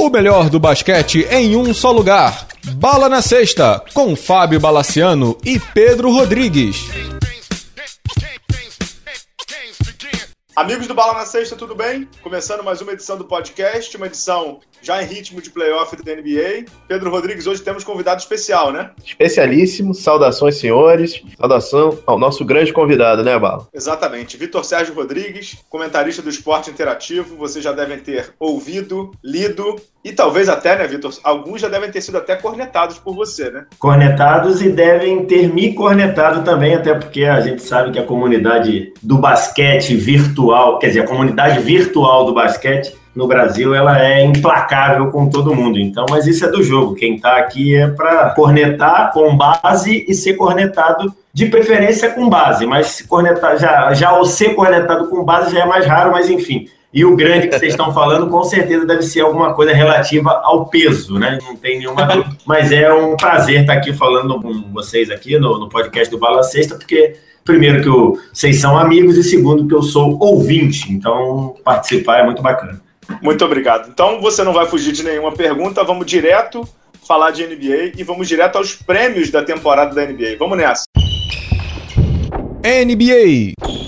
O melhor do basquete em um só lugar. Bala na Sexta, com Fábio Balaciano e Pedro Rodrigues. Amigos do Bala na Sexta, tudo bem? Começando mais uma edição do podcast, uma edição já em ritmo de playoff da NBA. Pedro Rodrigues, hoje temos convidado especial, né? Especialíssimo, saudações, senhores. Saudação ao nosso grande convidado, né, Bala? Exatamente. Vitor Sérgio Rodrigues, comentarista do esporte interativo. Vocês já devem ter ouvido, lido e talvez até, né, Vitor? Alguns já devem ter sido até cornetados por você, né? Cornetados e devem ter me cornetado também, até porque a gente sabe que a comunidade do basquete virtual, quer dizer, a comunidade virtual do basquete no Brasil ela é implacável com todo mundo. Então, mas isso é do jogo. Quem está aqui é para cornetar com base e ser cornetado de preferência com base, mas cornetar já já o ser cornetado com base já é mais raro, mas enfim. E o grande que vocês estão falando, com certeza deve ser alguma coisa relativa ao peso, né? Não tem nenhuma dúvida. Mas é um prazer estar aqui falando com vocês aqui no, no podcast do Bala Sexta, porque primeiro que eu, vocês são amigos e segundo que eu sou ouvinte. Então, participar é muito bacana. Muito obrigado. Então você não vai fugir de nenhuma pergunta, vamos direto falar de NBA e vamos direto aos prêmios da temporada da NBA. Vamos nessa. NBA.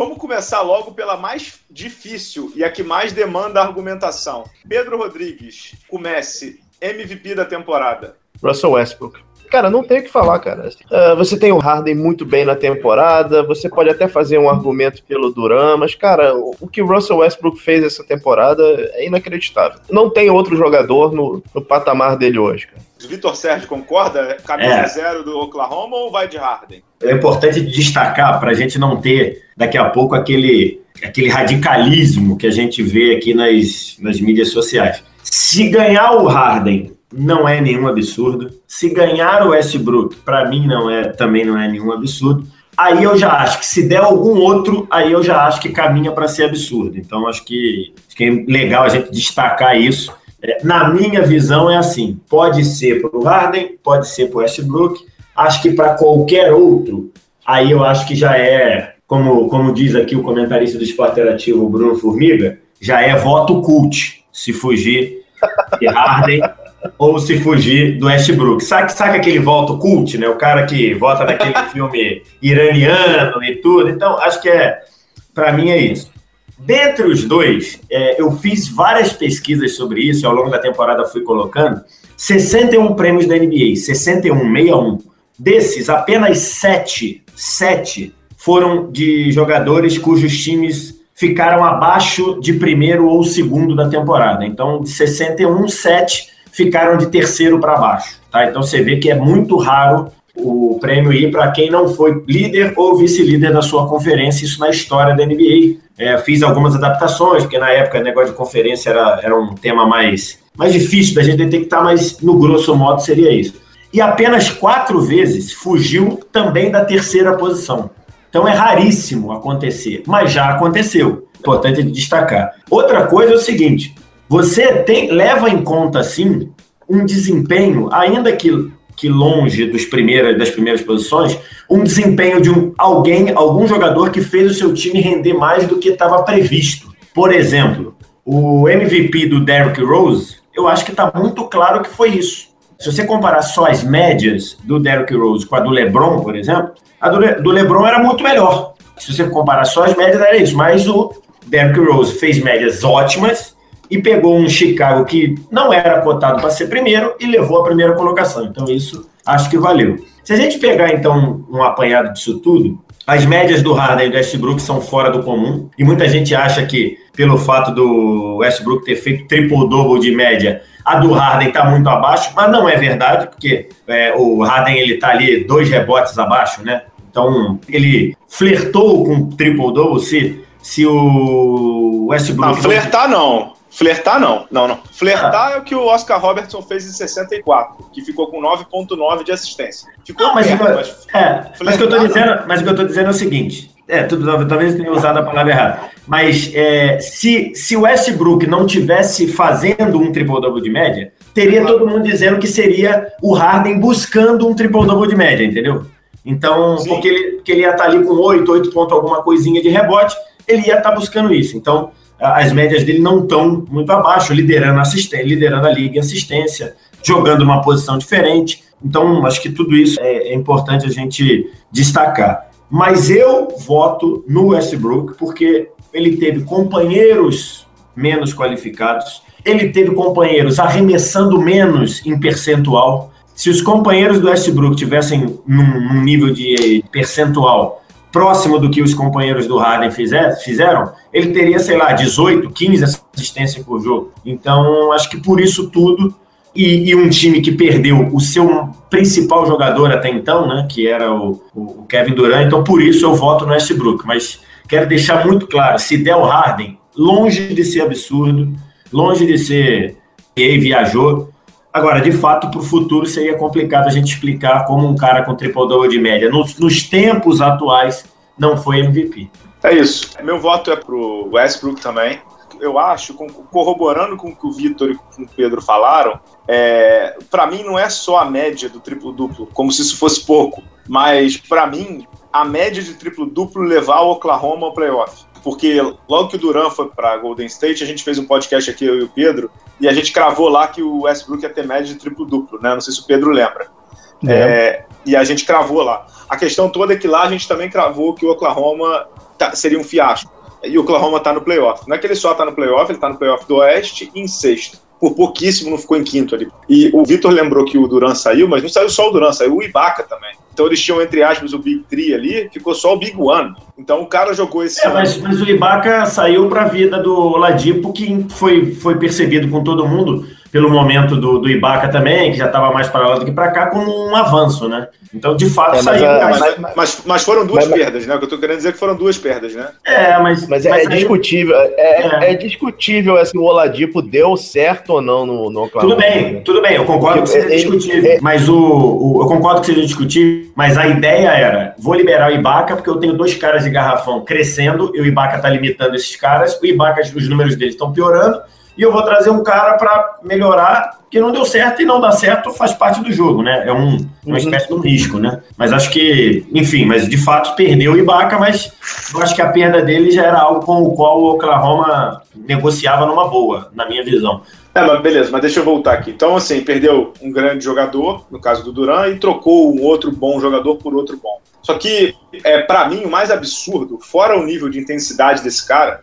Vamos começar logo pela mais difícil e a que mais demanda argumentação. Pedro Rodrigues, comece MVP da temporada. Russell Westbrook. Cara, não tem o que falar, cara. Uh, você tem o Harden muito bem na temporada, você pode até fazer um argumento pelo Duran, mas, cara, o que o Russell Westbrook fez essa temporada é inacreditável. Não tem outro jogador no, no patamar dele hoje, cara. Vitor Sérgio concorda? Camisa é. zero do Oklahoma ou vai de Harden? É importante destacar para a gente não ter daqui a pouco aquele, aquele radicalismo que a gente vê aqui nas, nas mídias sociais. Se ganhar o Harden não é nenhum absurdo. Se ganhar o Westbrook, para mim não é, também não é nenhum absurdo. Aí eu já acho que se der algum outro, aí eu já acho que caminha para ser absurdo. Então acho que, acho que é legal a gente destacar isso. É, na minha visão é assim, pode ser para o Harden, pode ser para o Westbrook. Acho que para qualquer outro, aí eu acho que já é, como, como diz aqui o comentarista do Esporte Interativo, Bruno Formiga, já é voto cult se fugir de Harden ou se fugir do Westbrook. Sabe, sabe aquele voto cult, né? O cara que vota naquele filme iraniano e tudo. Então, acho que é, para mim é isso. Dentre os dois, é, eu fiz várias pesquisas sobre isso, ao longo da temporada fui colocando. 61 prêmios da NBA, 61, 61. Desses, apenas 7, 7 foram de jogadores cujos times ficaram abaixo de primeiro ou segundo da temporada. Então, de 61, 7 ficaram de terceiro para baixo. Tá? Então você vê que é muito raro o prêmio ir para quem não foi líder ou vice-líder da sua conferência, isso na história da NBA. É, fiz algumas adaptações, porque na época o negócio de conferência era, era um tema mais, mais difícil da gente detectar, mas no grosso modo seria isso. E apenas quatro vezes fugiu também da terceira posição. Então é raríssimo acontecer, mas já aconteceu. Importante destacar. Outra coisa é o seguinte: você tem, leva em conta, sim, um desempenho, ainda que, que longe dos primeiras, das primeiras posições, um desempenho de um, alguém, algum jogador que fez o seu time render mais do que estava previsto. Por exemplo, o MVP do Derrick Rose, eu acho que está muito claro que foi isso. Se você comparar só as médias do Derrick Rose com a do LeBron, por exemplo, a do, Le, do LeBron era muito melhor. Se você comparar só as médias, era isso. Mas o Derrick Rose fez médias ótimas e pegou um Chicago que não era cotado para ser primeiro e levou a primeira colocação. Então, isso acho que valeu. Se a gente pegar, então, um apanhado disso tudo, as médias do Harden e do Westbrook são fora do comum, e muita gente acha que, pelo fato do Westbrook ter feito triple-double de média, a do Harden está muito abaixo, mas não é verdade, porque é, o Harden ele está ali dois rebotes abaixo, né? Então, ele flertou com triple-double se, se o Westbrook... Não, flertar não. Flertar, não. Não, não. Flertar ah. é o que o Oscar Robertson fez em 64, que ficou com 9,9 de assistência. Ficou não, mas, perto, mas, é, mas, o que eu tô dizendo, mas o que eu tô dizendo é o seguinte. É, tudo, talvez eu tenha usado a palavra errada. Mas é, se, se o Westbrook não tivesse fazendo um triple-double de média, teria todo mundo dizendo que seria o Harden buscando um triple-double de média, entendeu? Então, porque ele, porque ele ia estar tá ali com 8, 8 pontos alguma coisinha de rebote, ele ia estar tá buscando isso. Então, as médias dele não estão muito abaixo, liderando, liderando a liga em assistência, jogando uma posição diferente. Então, acho que tudo isso é, é importante a gente destacar. Mas eu voto no Westbrook porque ele teve companheiros menos qualificados, ele teve companheiros arremessando menos em percentual. Se os companheiros do Westbrook tivessem num, num nível de percentual próximo do que os companheiros do Harden fizer, fizeram, ele teria, sei lá, 18, 15 assistências por jogo. Então, acho que por isso tudo, e, e, um time que perdeu o seu principal jogador até então, né, que era o, o Kevin Durant, então por isso eu voto no Westbrook. Mas quero deixar muito claro, se der o Harden, longe de ser absurdo, longe de ser que ele viajou, Agora, de fato, para o futuro seria complicado a gente explicar como um cara com triple-double de média, nos, nos, tempos atuais, não foi MVP. É isso. Meu voto é para o Westbrook também. Eu acho, corroborando com o que o Vitor e com o Pedro falaram, é, para mim não é só a média do triplo-duplo, como se isso fosse pouco, mas para mim a média de triplo-duplo levar o Oklahoma ao playoff porque logo que o Duran foi para Golden State, a gente fez um podcast aqui, eu e o Pedro, e a gente cravou lá que o Westbrook ia ter média de triplo-duplo, né? Não sei se o Pedro lembra. É. É, e a gente cravou lá. A questão toda é que lá a gente também cravou que o Oklahoma tá, seria um fiasco. E o Oklahoma está no playoff. Não é que ele só está no playoff, ele está no playoff do Oeste em sexto. Por pouquíssimo não ficou em quinto ali. E o Vitor lembrou que o Duran saiu, mas não saiu só o Duran, saiu o Ibaka também. Então eles tinham, entre aspas, o Big Three ali, ficou só o Big One. Então o cara jogou esse. É, mas, mas, o Ibaka saiu para a vida do Oladipo, que foi, foi percebido com todo mundo pelo momento do, do Ibaka também, que já estava mais para lá do que para cá, como um avanço, né? Então, de fato, é, saiu. Mas, mas, mas, mas, foram duas perdas, né? O que eu estou querendo dizer é que foram duas perdas, né? É, mas. Mas, é, discutível. É, é, é, discutível se o Oladipo deu certo ou não no, no Oklahoma. Tudo bem, tudo bem, eu concordo Porque, que seja discutível. mas o, o, eu concordo que seja discutível, mas a ideia era: vou liberar o Ibaka, porque eu tenho dois caras de garrafão crescendo, e o Ibaka está limitando esses caras, o Ibaka, os números dele estão piorando e eu vou trazer um cara para melhorar, que não deu certo e não dá certo faz parte do jogo, né? É um, uma uhum. espécie de um risco, né? Mas acho que, enfim, mas de fato perdeu o Ibaka, mas eu acho que a perda dele já era algo com o qual o Oklahoma negociava numa boa, na minha visão. É, mas beleza, mas deixa eu voltar aqui. Então, assim, perdeu um grande jogador, no caso do Duran, e trocou um outro bom jogador por outro bom. Só que, é, para mim, o mais absurdo, fora o nível de intensidade desse cara,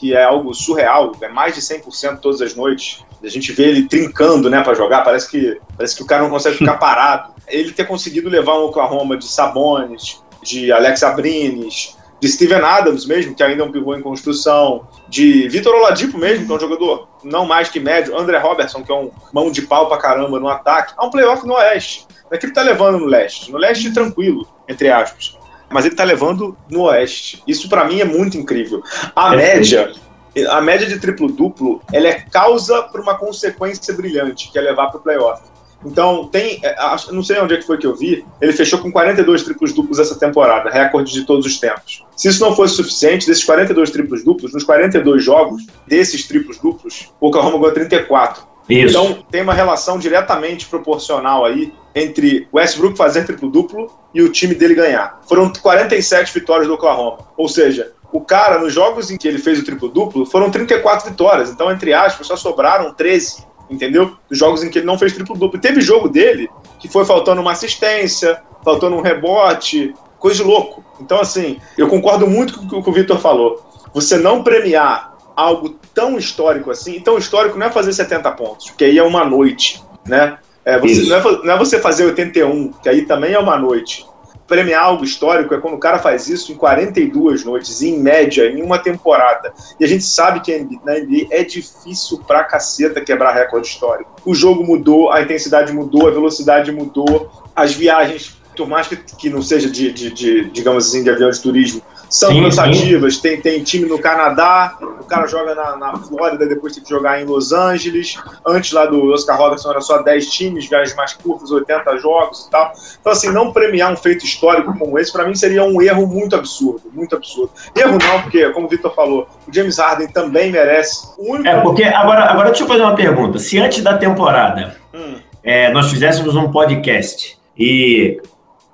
que é algo surreal, é mais de 100% todas as noites. A gente vê ele trincando, né, para jogar, parece que, parece que o cara não consegue ficar parado. Ele ter conseguido levar um Oklahoma de Sabonis, de Alex Abrines, de Steven Adams mesmo, que ainda é um pivô em construção, de Vitor Oladipo mesmo, que é um jogador não mais que médio, André Robertson, que é um mão de pau pra caramba no ataque, há um playoff no Oeste. Não é que ele tá levando no Leste. No Leste, tranquilo, entre aspas mas ele está levando no Oeste. Isso para mim é muito incrível. A é média, sim. a média de triplo-duplo, ela é causa para uma consequência brilhante, que é levar para o playoff. Então, tem. É, não sei onde é que foi que eu vi. Ele fechou com 42 triplos duplos essa temporada, recorde de todos os tempos. Se isso não fosse suficiente, desses 42 triplos duplos, nos 42 jogos desses triplos duplos, o Oklahoma ganhou 34. Isso. Então, tem uma relação diretamente proporcional aí entre Westbrook fazer triplo-duplo e o time dele ganhar. Foram 47 vitórias do Oklahoma. Ou seja, o cara, nos jogos em que ele fez o triplo-duplo, foram 34 vitórias. Então, entre aspas, só sobraram 13, entendeu? Dos jogos em que ele não fez triplo-duplo. Teve jogo dele que foi faltando uma assistência, faltando um rebote, coisa de louco. Então, assim, eu concordo muito com o que o Victor falou. Você não premiar algo tão histórico assim, e tão histórico não é fazer 70 pontos, porque aí é uma noite, né? É, você, não, é, não, é, você fazer 81, que aí também é uma noite. Premiar algo histórico é quando o cara faz isso em 42 noites, em média, em uma temporada. E a gente sabe que na NBA é difícil pra caceta quebrar recorde histórico. O jogo mudou, a intensidade mudou, a velocidade mudou, as viagens, por mais que, que não seja de, de, de digamos assim, de avião de turismo, são sim, cansativas. Sim. Tem, tem time no Canadá, o cara joga na, na Flórida, depois tem que jogar em Los Angeles. Antes lá do Oscar Robertson era só 10 times, viagens mais curtas, 80 jogos e tal. Então, assim, não premiar um feito histórico como esse, para mim, seria um erro muito absurdo. Muito absurdo. Erro não, porque, como o Victor falou, o James Harden também merece. Único... É, porque agora, agora deixa eu fazer uma pergunta. Se antes da temporada hum. é, nós fizéssemos um podcast e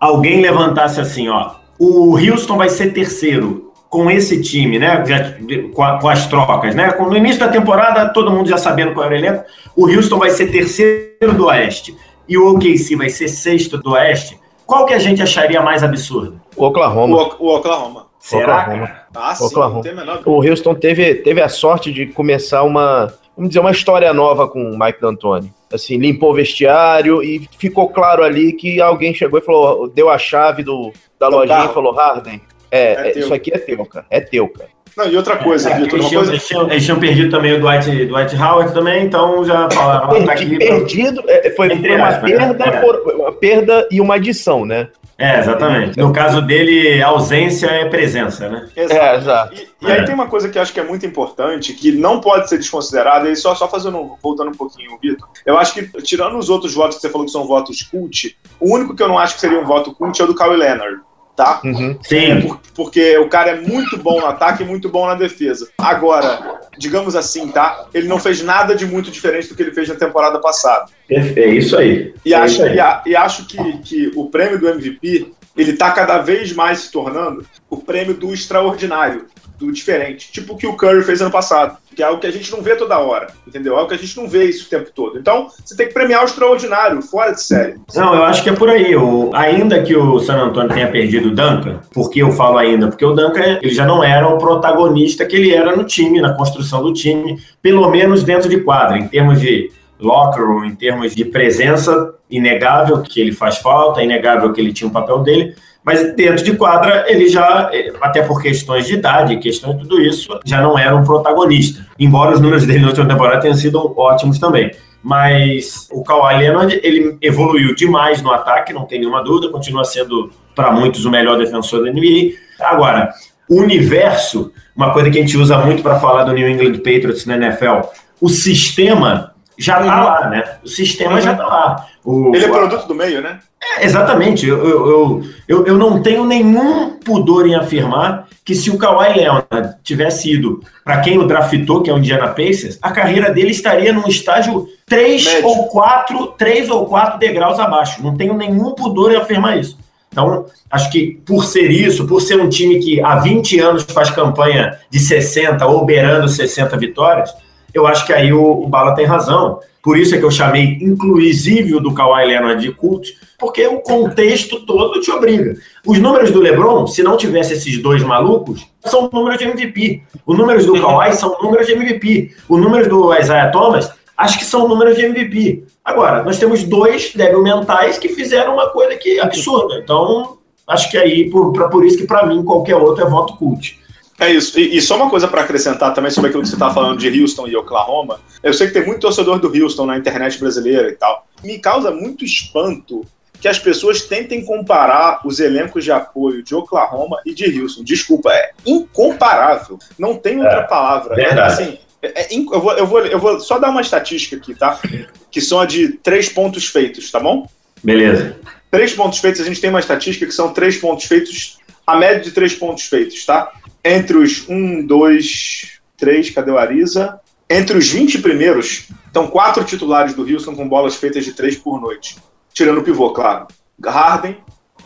alguém levantasse assim, ó o Houston vai ser terceiro. com esse time, né? Já, com, a, com, as trocas, né? No início da temporada, todo mundo já sabendo qual era o elenco, o Houston vai ser terceiro do Oeste e o OKC vai ser sexto do Oeste. Qual que a gente acharia mais absurdo? O Oklahoma. O, o Oklahoma. Será? Oklahoma. Ah, sim, Oklahoma. O Houston teve, teve a sorte de começar uma, vamos dizer, uma história nova com o Mike D'Antoni. Assim, limpou o vestiário e ficou claro ali que alguém chegou e falou, deu a chave do, da do lojinha carro. e falou, Harden, é, é isso aqui é teu, cara. É teu, cara. Não, e outra coisa, é, Vitor, eles, coisa... Eles, tinham, eles, tinham, perdido também o Dwight, Dwight Howard também, então já falaram. Perdi, tá aqui, perdido, é, foi, foi uma, aspas, perda né? por, uma perda e uma adição, né? É, exatamente. No caso dele, ausência é presença, né? Exato. É, exato. E, e aí é. tem uma coisa que eu acho que é muito importante, que não pode ser desconsiderada, e só, só fazendo, voltando um pouquinho, Vitor, eu acho que, tirando os outros votos que você falou que são votos cult, o único que eu não acho que seria um voto cult é o do Kawhi Leonard tá? Uhum. Sim. É por, porque o cara é muito bom no ataque e muito bom na defesa. Agora, digamos assim, tá? Ele não fez nada de muito diferente do que ele fez na temporada passada. É isso aí. E é acho, isso aí. E, e, acho que, que o prêmio do MVP ele tá cada vez mais se tornando o prêmio do extraordinário do diferente. Tipo o que o Curry fez ano passado, que é algo que a gente não vê toda hora, entendeu? É algo que a gente não vê isso o tempo todo. Então, você tem que premiar o extraordinário, fora de série. Não, eu acho que é por aí. O, ainda que o San Antonio tenha perdido o Duncan, por que eu falo ainda? Porque o Duncan ele já não era o protagonista que ele era no time, na construção do time, pelo menos dentro de quadra, em termos de locker room, em termos de presença, inegável que ele faz falta, inegável que ele tinha o um papel dele, mas dentro de quadra, ele já, até por questões de idade, questões de tudo isso, já não era um protagonista. Embora os números dele na última temporada tenham sido ótimos também. Mas o Kawhi Leonard, ele evoluiu demais no ataque, não tem nenhuma dúvida, continua sendo, para muitos, o melhor defensor da NBA. Agora, o universo, uma coisa que a gente usa muito para falar do New England Patriots na NFL, o sistema já está lá, né? O sistema uhum. já está lá. O, ele é produto do meio, né? É, exatamente. Eu, eu, eu, eu, não tenho nenhum pudor em afirmar que se o Kawhi Leonard tivesse ido para quem o draftou, que é o Indiana Pacers, a carreira dele estaria num estágio três ou quatro, três ou quatro degraus abaixo. Não tenho nenhum pudor em afirmar isso. Então, acho que por ser isso, por ser um time que há 20 anos faz campanha de 60 ou beirando 60 vitórias, eu acho que aí o, o Bala tem razão. Por isso é que eu chamei inclusive do Kawhi Leonard de cult, porque o contexto todo te obriga. Os números do LeBron, se não tivesse esses dois malucos, são números de MVP. Os números do Kawhi são números de MVP. Os números do Isaiah Thomas, acho que são números de MVP. Agora, nós temos dois débil mentais que fizeram uma coisa que é absurda. Então, acho que aí, por, por isso que para mim qualquer outro é voto cult. É isso. E, e só uma coisa para acrescentar também sobre aquilo que você está falando de Houston e Oklahoma. Eu sei que tem muito torcedor do Houston na internet brasileira e tal. Me causa muito espanto que as pessoas tentem comparar os elencos de apoio de Oklahoma e de Houston. Desculpa, é incomparável. Não tem outra é, palavra. É, assim, é, é, eu, vou, eu, vou, eu vou só dar uma estatística aqui, tá? Que são a de três pontos feitos, tá bom? Beleza. Três pontos feitos, a gente tem uma estatística que são três pontos feitos, a média de três pontos feitos, tá? Entre os 1, 2, 3, cadê o Ariza? Entre os 20 primeiros, estão quatro titulares do Houston com bolas feitas de 3 por noite. Tirando o pivô, claro. Harden,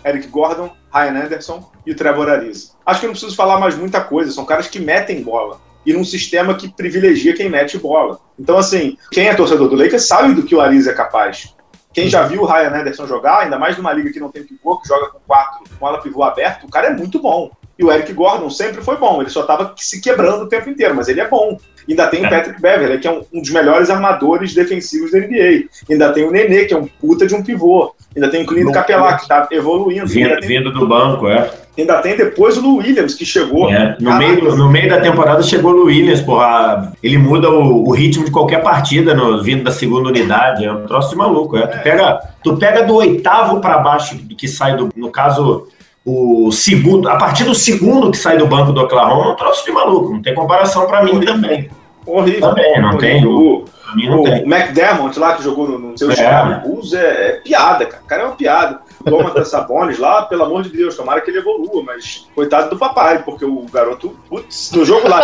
Eric Gordon, Ryan Anderson e Trevor Ariza. Acho que não preciso falar mais muita coisa, são caras que metem bola. E num sistema que privilegia quem mete bola. Então, assim, quem é torcedor do Lakers sabe do que o Ariza é capaz. Quem já viu o Ryan Anderson jogar, ainda mais numa liga que não tem pivô, que joga com quatro, com ala pivô aberto, o cara é muito bom. E o Eric Gordon sempre foi bom, ele só estava se quebrando o tempo inteiro, mas ele é bom. Ainda tem o é. Patrick Beverly, que é um, um, dos melhores armadores defensivos da NBA. Ainda tem o Nenê, que é um puta de um pivô. Ainda tem o Clint Capelá, que está evoluindo. Vindo, tem, vindo do banco, é. Ainda tem depois o Lu Williams, que chegou. É. No, meio, no meio da temporada chegou o Lu Williams, porra. Ele muda o, o ritmo de qualquer partida no, vindo da segunda unidade. É um troço de maluco, é. é. Tu, pega, tu pega do oitavo para baixo que sai do. No caso o segundo, a partir do segundo que sai do banco do Oklahoma, um troço de maluco. Não tem comparação para mim também. Horrível. Também, não tem. O, não o tem. McDermott lá que jogou no, no seu é. Bulls é, é, piada, cara. O cara é uma piada. Domantas Sabonis lá, pelo amor de Deus, tomara que ele evolua, mas coitado do papai, porque o garoto, putz, no jogo lá,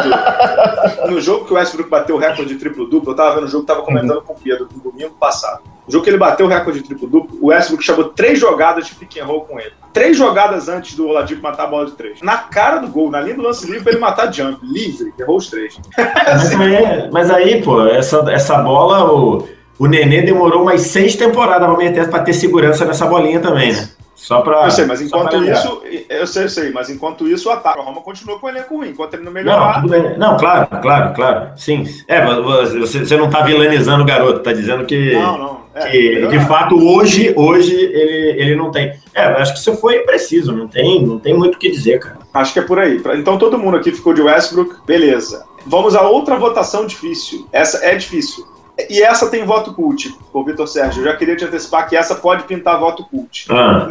no jogo que o Westbrook bateu o recorde de triplo-duplo, eu tava vendo o jogo, tava comentando com o Pedro no domingo passado. O jogo que ele bateu o recorde de triplo-duplo, o Westbrook chamou três jogadas de pick and roll com ele. Três jogadas antes do Oladipo matar a bola de três. Na cara do gol, na linha do lance livre, pra ele matar jump. Livre, errou os três. Mas, aí, mas aí, pô, essa, essa bola, o, o Nenê demorou umas seis temporadas pra, meter, pra ter segurança nessa bolinha também, né? Só pra. Eu sei, mas enquanto isso. Eu sei, eu sei, mas enquanto isso, o ataque. A Roma continua com o elenco ruim. Enquanto ele não melhorar. Não, não, claro, claro, claro. Sim. É, você, você não tá vilanizando o garoto, tá dizendo que. Não, não. É, que, de fato, hoje, hoje ele, ele não tem. É, acho que isso foi preciso, não tem, não tem muito o que dizer, cara. Acho que é por aí. Então todo mundo aqui ficou de Westbrook, beleza. Vamos a outra votação difícil. Essa é difícil. E essa tem voto cult, o Vitor Sérgio. Eu já queria te antecipar que essa pode pintar voto cult. Ah.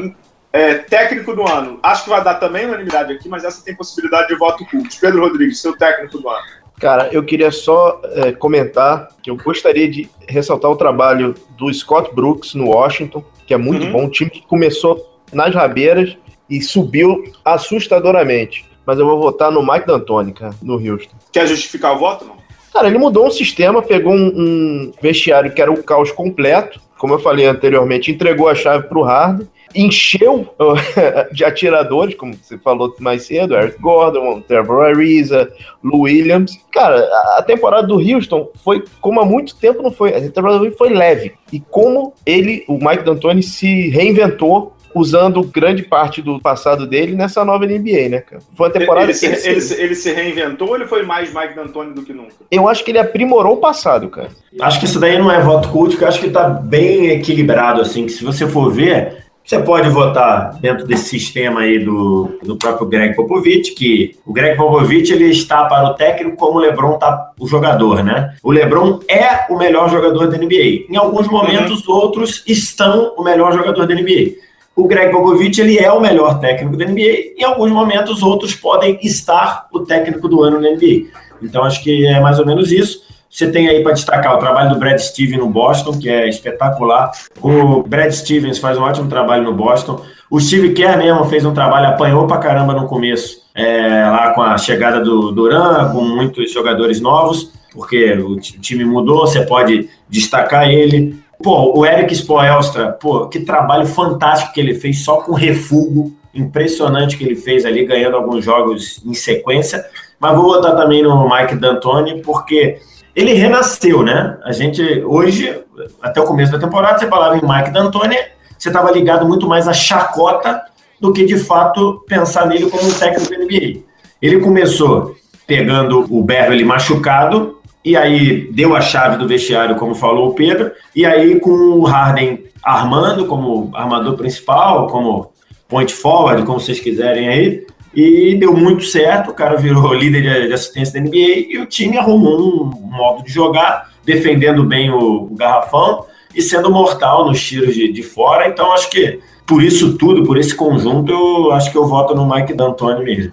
É, técnico do ano. Acho que vai dar também unanimidade aqui, mas essa tem possibilidade de voto cult. Pedro Rodrigues, seu técnico do ano. Cara, eu queria só é, comentar que eu gostaria de ressaltar o trabalho do Scott Brooks no Washington, que é muito uhum. bom. Um time que começou nas rabeiras e subiu assustadoramente. Mas eu vou votar no Mike D'Antoni, cara, no Houston. Quer justificar o voto, não? Cara, ele mudou um sistema, pegou um, um vestiário que era o caos completo, como eu falei anteriormente, entregou a chave para o Harden, encheu de atiradores, como você falou mais cedo, Eric Gordon, Trevor Ariza, Lou Williams. Cara, a temporada do Houston foi como há muito tempo não foi. A temporada do Houston foi leve. E como ele, o Mike D'Antoni, se reinventou usando grande parte do passado dele nessa nova NBA, né, cara? Foi uma temporada ele, se, ele, se, ele se reinventou ou ele foi mais Mike D'Antoni do que nunca? Eu acho que ele aprimorou o passado, cara. Acho que isso daí não é voto culto, eu acho que tá bem equilibrado, assim, que se você for ver, você pode votar dentro desse sistema aí do, do próprio Greg Popovich, que o Greg Popovich ele está para o técnico como o LeBron está o jogador, né? O LeBron é o melhor jogador da NBA. Em alguns momentos, uhum. outros estão o melhor jogador da NBA o Greg Popovich ele é o melhor técnico da NBA. Em alguns momentos, outros podem estar o técnico do ano na NBA. Então, acho que é mais ou menos isso. Você tem aí para destacar o trabalho do Brad Stevens no Boston, que é espetacular. O Brad Stevens faz um ótimo trabalho no Boston. O Steve Kerr mesmo fez um trabalho, apanhou para caramba no começo, é, lá com a chegada do Duran, com muitos jogadores novos, porque o time mudou, você pode destacar ele. Pô, o Eric Spoelstra, pô, que trabalho fantástico que ele fez só com refugo, impressionante que ele fez ali, ganhando alguns jogos em sequência. Mas vou botar também no Mike D'Antoni, porque ele renasceu, né? A gente, hoje, até o começo da temporada, você falava em Mike D'Antoni, você estava ligado muito mais à chacota do que, de fato, pensar nele como um técnico da NBA. Ele começou pegando o Beverly machucado, e aí deu a chave do vestiário, como falou o Pedro, e aí com o Harden armando como armador principal, como point forward, como vocês quiserem aí, e deu muito certo, o cara virou líder de assistência da NBA e o time arrumou um modo de jogar, defendendo bem o, garrafão e sendo mortal nos tiros de, de fora, então acho que por isso tudo, por esse conjunto, eu acho que eu voto no Mike D'Antoni mesmo.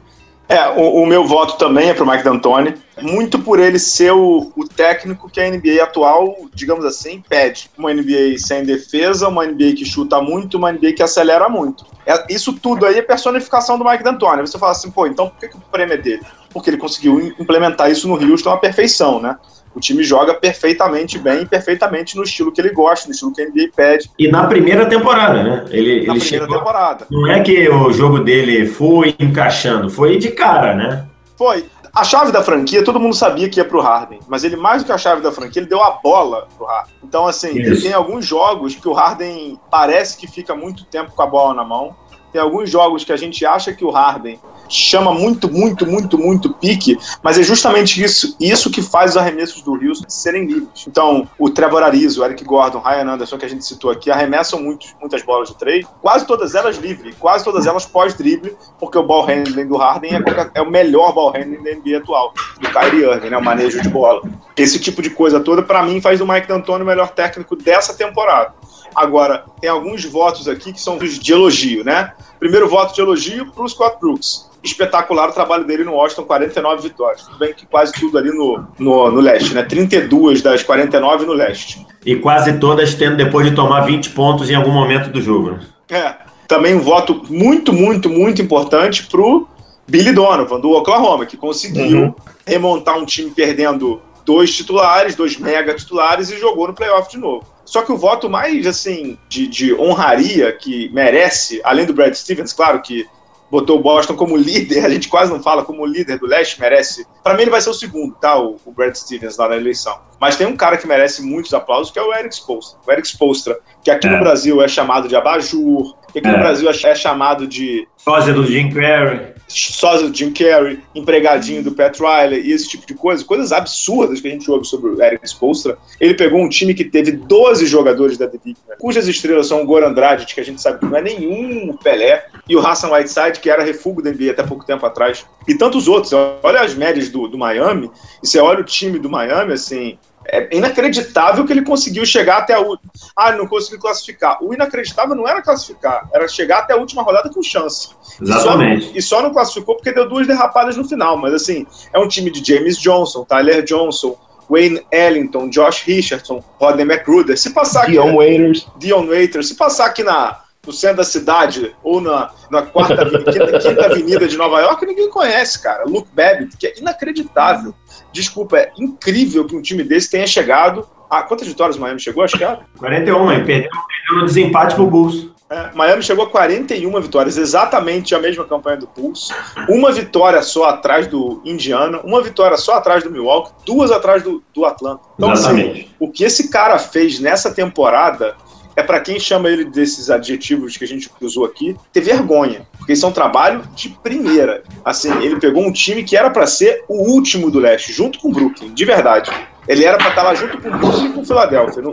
É, o, o, meu voto também é pro Mike D'Antoni, muito por ele ser o, o, técnico que a NBA atual, digamos assim, pede. Uma NBA sem defesa, uma NBA que chuta muito, uma NBA que acelera muito. É, isso tudo aí é personificação do Mike D'Antoni. Você fala assim, pô, então por que, que o prêmio é dele? Porque ele conseguiu implementar isso no Houston à perfeição, né? o time joga perfeitamente bem, perfeitamente no estilo que ele gosta, no estilo que a NBA pede. E na primeira temporada, né? Ele, na ele primeira chegou... temporada. Não é que o jogo dele foi encaixando, foi de cara, né? Foi. A chave da franquia, todo mundo sabia que ia pro Harden, mas ele, mais do que a chave da franquia, ele deu a bola pro Harden. Então, assim, tem alguns jogos que o Harden parece que fica muito tempo com a bola na mão. Tem alguns jogos que a gente acha que o Harden chama muito, muito, muito, muito pique, mas é justamente isso, isso que faz os arremessos do Houston serem livres. Então, o Trevor Ariza, o Eric Gordon, o Ryan Anderson, que a gente citou aqui, arremessam muito, muitas bolas de três, quase todas elas livres, quase todas elas pós-drible, porque o ball handling do Harden é, é, o melhor ball handling da NBA atual, do Kyrie Irving, né, o manejo de bola. Esse tipo de coisa toda, para mim, faz do Mike D'Antoni o melhor técnico dessa temporada. Agora, tem alguns votos aqui que são de elogio, né? Primeiro voto de elogio para o Scott Brooks. Espetacular o trabalho dele no Washington, 49 vitórias. Tudo bem que quase tudo ali no, no, no leste, né? 32 das 49 no leste. E quase todas tendo depois de tomar 20 pontos em algum momento do jogo. Né? É. também um voto muito, muito, muito importante pro Billy Donovan, do Oklahoma, que conseguiu uhum. remontar um time perdendo dois titulares, dois mega titulares e jogou no playoff de novo. Só que o voto mais, assim, de, de honraria que merece, além do Brad Stevens, claro que botou o Boston como líder, a gente quase não fala como líder do leste, merece. Para mim ele vai ser o segundo, tá? O, o, Brad Stevens lá na eleição. Mas tem um cara que merece muitos aplausos, que é o Eric Spolstra. O Eric Spolstra, que aqui é. no Brasil é chamado de abajur, que aqui é. no Brasil é chamado de... Sósia do Jim Carrey sósia do Jim Carrey, empregadinho do Pat Riley e esse tipo de coisa, coisas absurdas que a gente ouve sobre o Eric Spoelstra. Ele pegou um time que teve 12 jogadores da Division, cujas estrelas são o Goran Dragic, que a gente sabe que não é nenhum Pelé, e o Hassan Whiteside, que era refúgio da NBA até pouco tempo atrás, e tantos outros. Olha as médias do, do Miami, e você olha o time do Miami, assim, é inacreditável que ele conseguiu chegar até a última. Ah, não conseguiu classificar. O inacreditável não era classificar, era chegar até a última rodada com chance. Exatamente. E só, e só não classificou porque deu duas derrapadas no final. Mas assim, é um time de James Johnson, Tyler Johnson, Wayne Ellington, Josh Richardson, Rodney McGruder. Se passar aqui. Dion Waiters. Dion Waiters. Se passar aqui na, no centro da cidade ou na, na quarta, quinta, quinta avenida de Nova York, ninguém conhece, cara. Luke Babbitt, que é inacreditável. Desculpa, é incrível que um time desse tenha chegado. A quantas vitórias o Miami chegou? Acho que era. 41, hein? Perdeu, perdeu no desempate pro Bulls. É, Miami chegou a 41 vitórias, exatamente a mesma campanha do Bulls. Uma vitória só atrás do Indiana, uma vitória só atrás do Milwaukee, duas atrás do, do Atlanta. Então, assim, exatamente. Assim, o que esse cara fez nessa temporada é para quem chama ele desses adjetivos que a gente usou aqui, ter vergonha, porque isso é um trabalho de primeira. Assim, ele pegou um time que era para ser o último do leste, junto com o Brooklyn, de verdade. Ele era para estar lá junto com o Brooklyn e com o Philadelphia.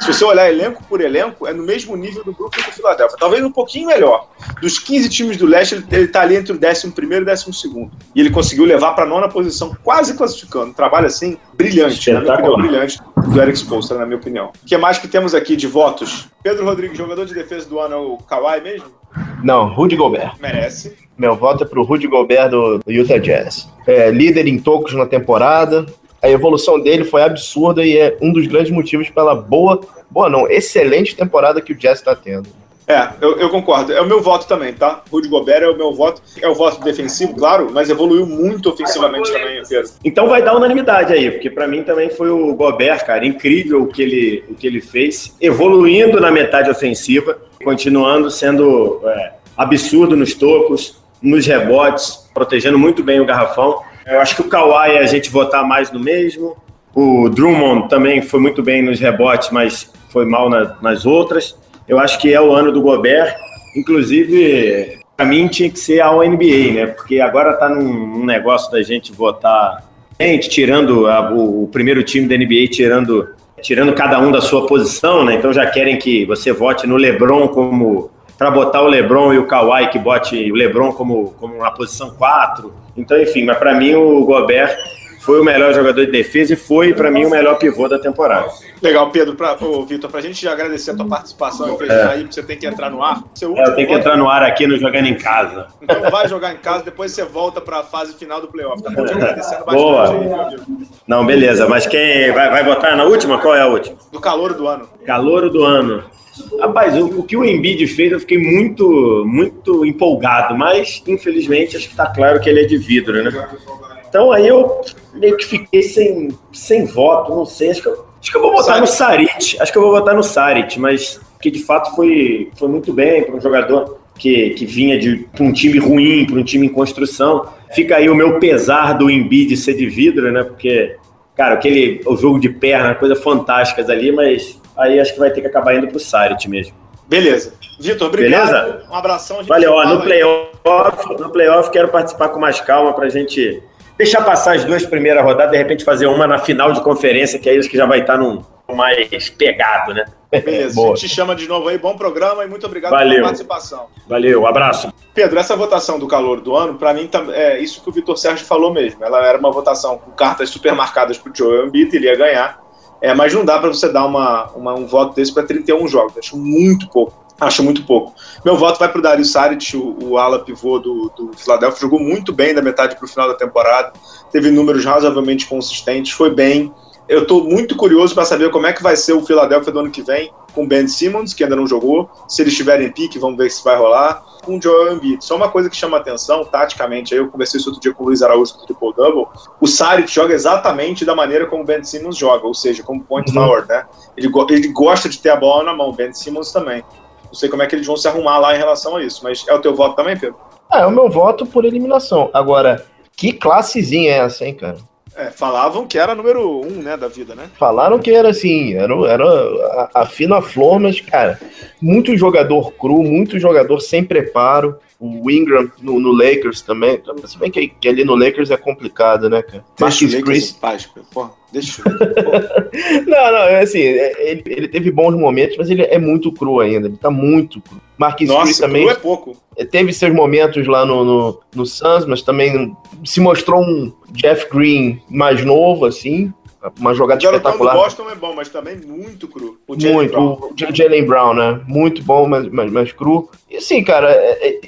Se você olhar elenco por elenco, é no mesmo nível do Brooklyn e do Philadelphia. Talvez um pouquinho melhor. Dos 15 times do leste, ele está ali entre o 11 e o 12. E ele conseguiu levar para a nona posição, quase classificando. Um trabalho assim, brilhante, na minha opinião, brilhante, do Eric Spolstra, na minha opinião. O que mais que temos aqui de votos? Pedro Rodrigues, jogador de defesa do ano é o Kawhi mesmo? Não, Rudy Gobert. Merece. Meu voto é pro Rudy Gobert do, do Utah Jazz. É, líder em tocos na temporada, a evolução dele foi absurda e é um dos grandes motivos pela boa, boa não, excelente temporada que o Jazz está tendo. É, eu, eu, concordo. É o meu voto também, tá? Rudy Gobert é o meu voto. É o voto defensivo, claro, mas evoluiu muito ofensivamente também, Pedro. Então vai dar unanimidade aí, porque para mim também foi o Gobert, cara, incrível o que ele, o que ele fez, evoluindo na metade ofensiva, continuando sendo é, absurdo nos tocos, nos rebotes, protegendo muito bem o garrafão. Eu acho que o Kawhi é a gente votar mais no mesmo. O Drummond também foi muito bem nos rebotes, mas foi mal na, nas outras. Eu acho que é o ano do Gobert. Inclusive, para mim tinha que ser a NBA, né? Porque agora tá num, num negócio da gente votar gente, tirando a, o, o, primeiro time da NBA, tirando, tirando cada um da sua posição, né? Então já querem que você vote no LeBron como para botar o LeBron e o Kawhi que bote o LeBron como, como na posição 4. Então, enfim, mas para mim o Gobert foi o melhor jogador de defesa e foi, para mim, o melhor pivô da temporada. Legal, Pedro. Pra, ô, Vitor, pra gente agradecer a tua participação e é. aí, você tem que entrar no ar. Seu é, eu tenho que entrar no ar aqui no Jogando em Casa. Então vai jogar em casa, depois você volta para a fase final do playoff. Tá bom? agradecendo bastante Boa. aí, Não, beleza. Mas quem vai, vai votar na última? Qual é a última? Do calor do ano. Calor do ano. Rapaz, o, o, que o Embiid fez, eu fiquei muito, muito empolgado, mas infelizmente acho que está claro que ele é de vidro, né? Então aí eu meio que fiquei sem, sem voto, não sei, acho que eu, acho que eu vou votar no Sarit, acho que eu vou votar no Sarit, mas que de fato foi, foi muito bem para um jogador que, que vinha de um time ruim, para um time em construção. Fica aí o meu pesar do Embiid ser de vidro, né? Porque, cara, aquele o jogo de perna, coisa fantásticas ali, mas aí acho que vai ter que acabar indo para o site mesmo. Beleza. Vitor, obrigado. Beleza? Um abração. Valeu. Ó, no playoff, no playoff quero participar com mais calma para a gente deixar passar as duas primeiras rodadas, de repente fazer uma na final de conferência, que é isso que já vai estar num mais pegado, né? Beleza, Boa. a gente te chama de novo aí. Bom programa e muito obrigado Valeu. pela participação. Valeu, abraço. Pedro, essa votação do calor do ano, para mim, é isso que o Vitor Sérgio falou mesmo. Ela era uma votação com cartas super marcadas para o Joel Embiid, ele ia ganhar. É, mas não dá para você dar uma, uma, um voto desse para 31 jogos. Acho muito pouco. Acho muito pouco. Meu voto vai para o Dario Saric, o, o ala pivô do, do Philadelphia. Jogou muito bem da metade para o final da temporada. Teve números razoavelmente consistentes. Foi bem. Eu estou muito curioso para saber como é que vai ser o Philadelphia do ano que vem, com Ben Simmons, que ainda não jogou. Se eles tiverem pique, vamos ver se vai rolar. Com o Joel Embiid. Só uma coisa que chama atenção, taticamente, aí eu conversei isso outro dia com o Luiz Araújo do Triple Double. O Saric joga exatamente da maneira como o Ben Simmons joga, ou seja, como point uhum. forward, né? Ele, ele gosta de ter a bola na mão, Ben Simmons também. Não sei como é que eles vão se arrumar lá em relação a isso, mas é o teu voto também, Pedro? É, é o meu voto por eliminação. Agora, que classezinha é essa, hein, cara? É, falavam que era número um, né, da vida, né? Falaram que era assim, era, era a, a fina flor, mas, cara, muito jogador cru, muito jogador sem preparo. O Ingram no, no Lakers também. Se bem que, que, ali no Lakers é complicado, né, cara? Marcus Chris. Paz, porra, deixa Não, não, é assim, é, ele, ele teve bons momentos, mas ele é muito cru ainda. Ele tá muito cru. Marquis Chris também. Cru é pouco. Teve seus momentos lá no, no, no Suns, mas também se mostrou um Jeff Green mais novo, assim uma jogada o espetacular. O Boston é bom, mas também muito cru. O muito, Brown. o Jalen Brown, né? Muito bom, mas, mas, mas cru. E assim, cara, é, é,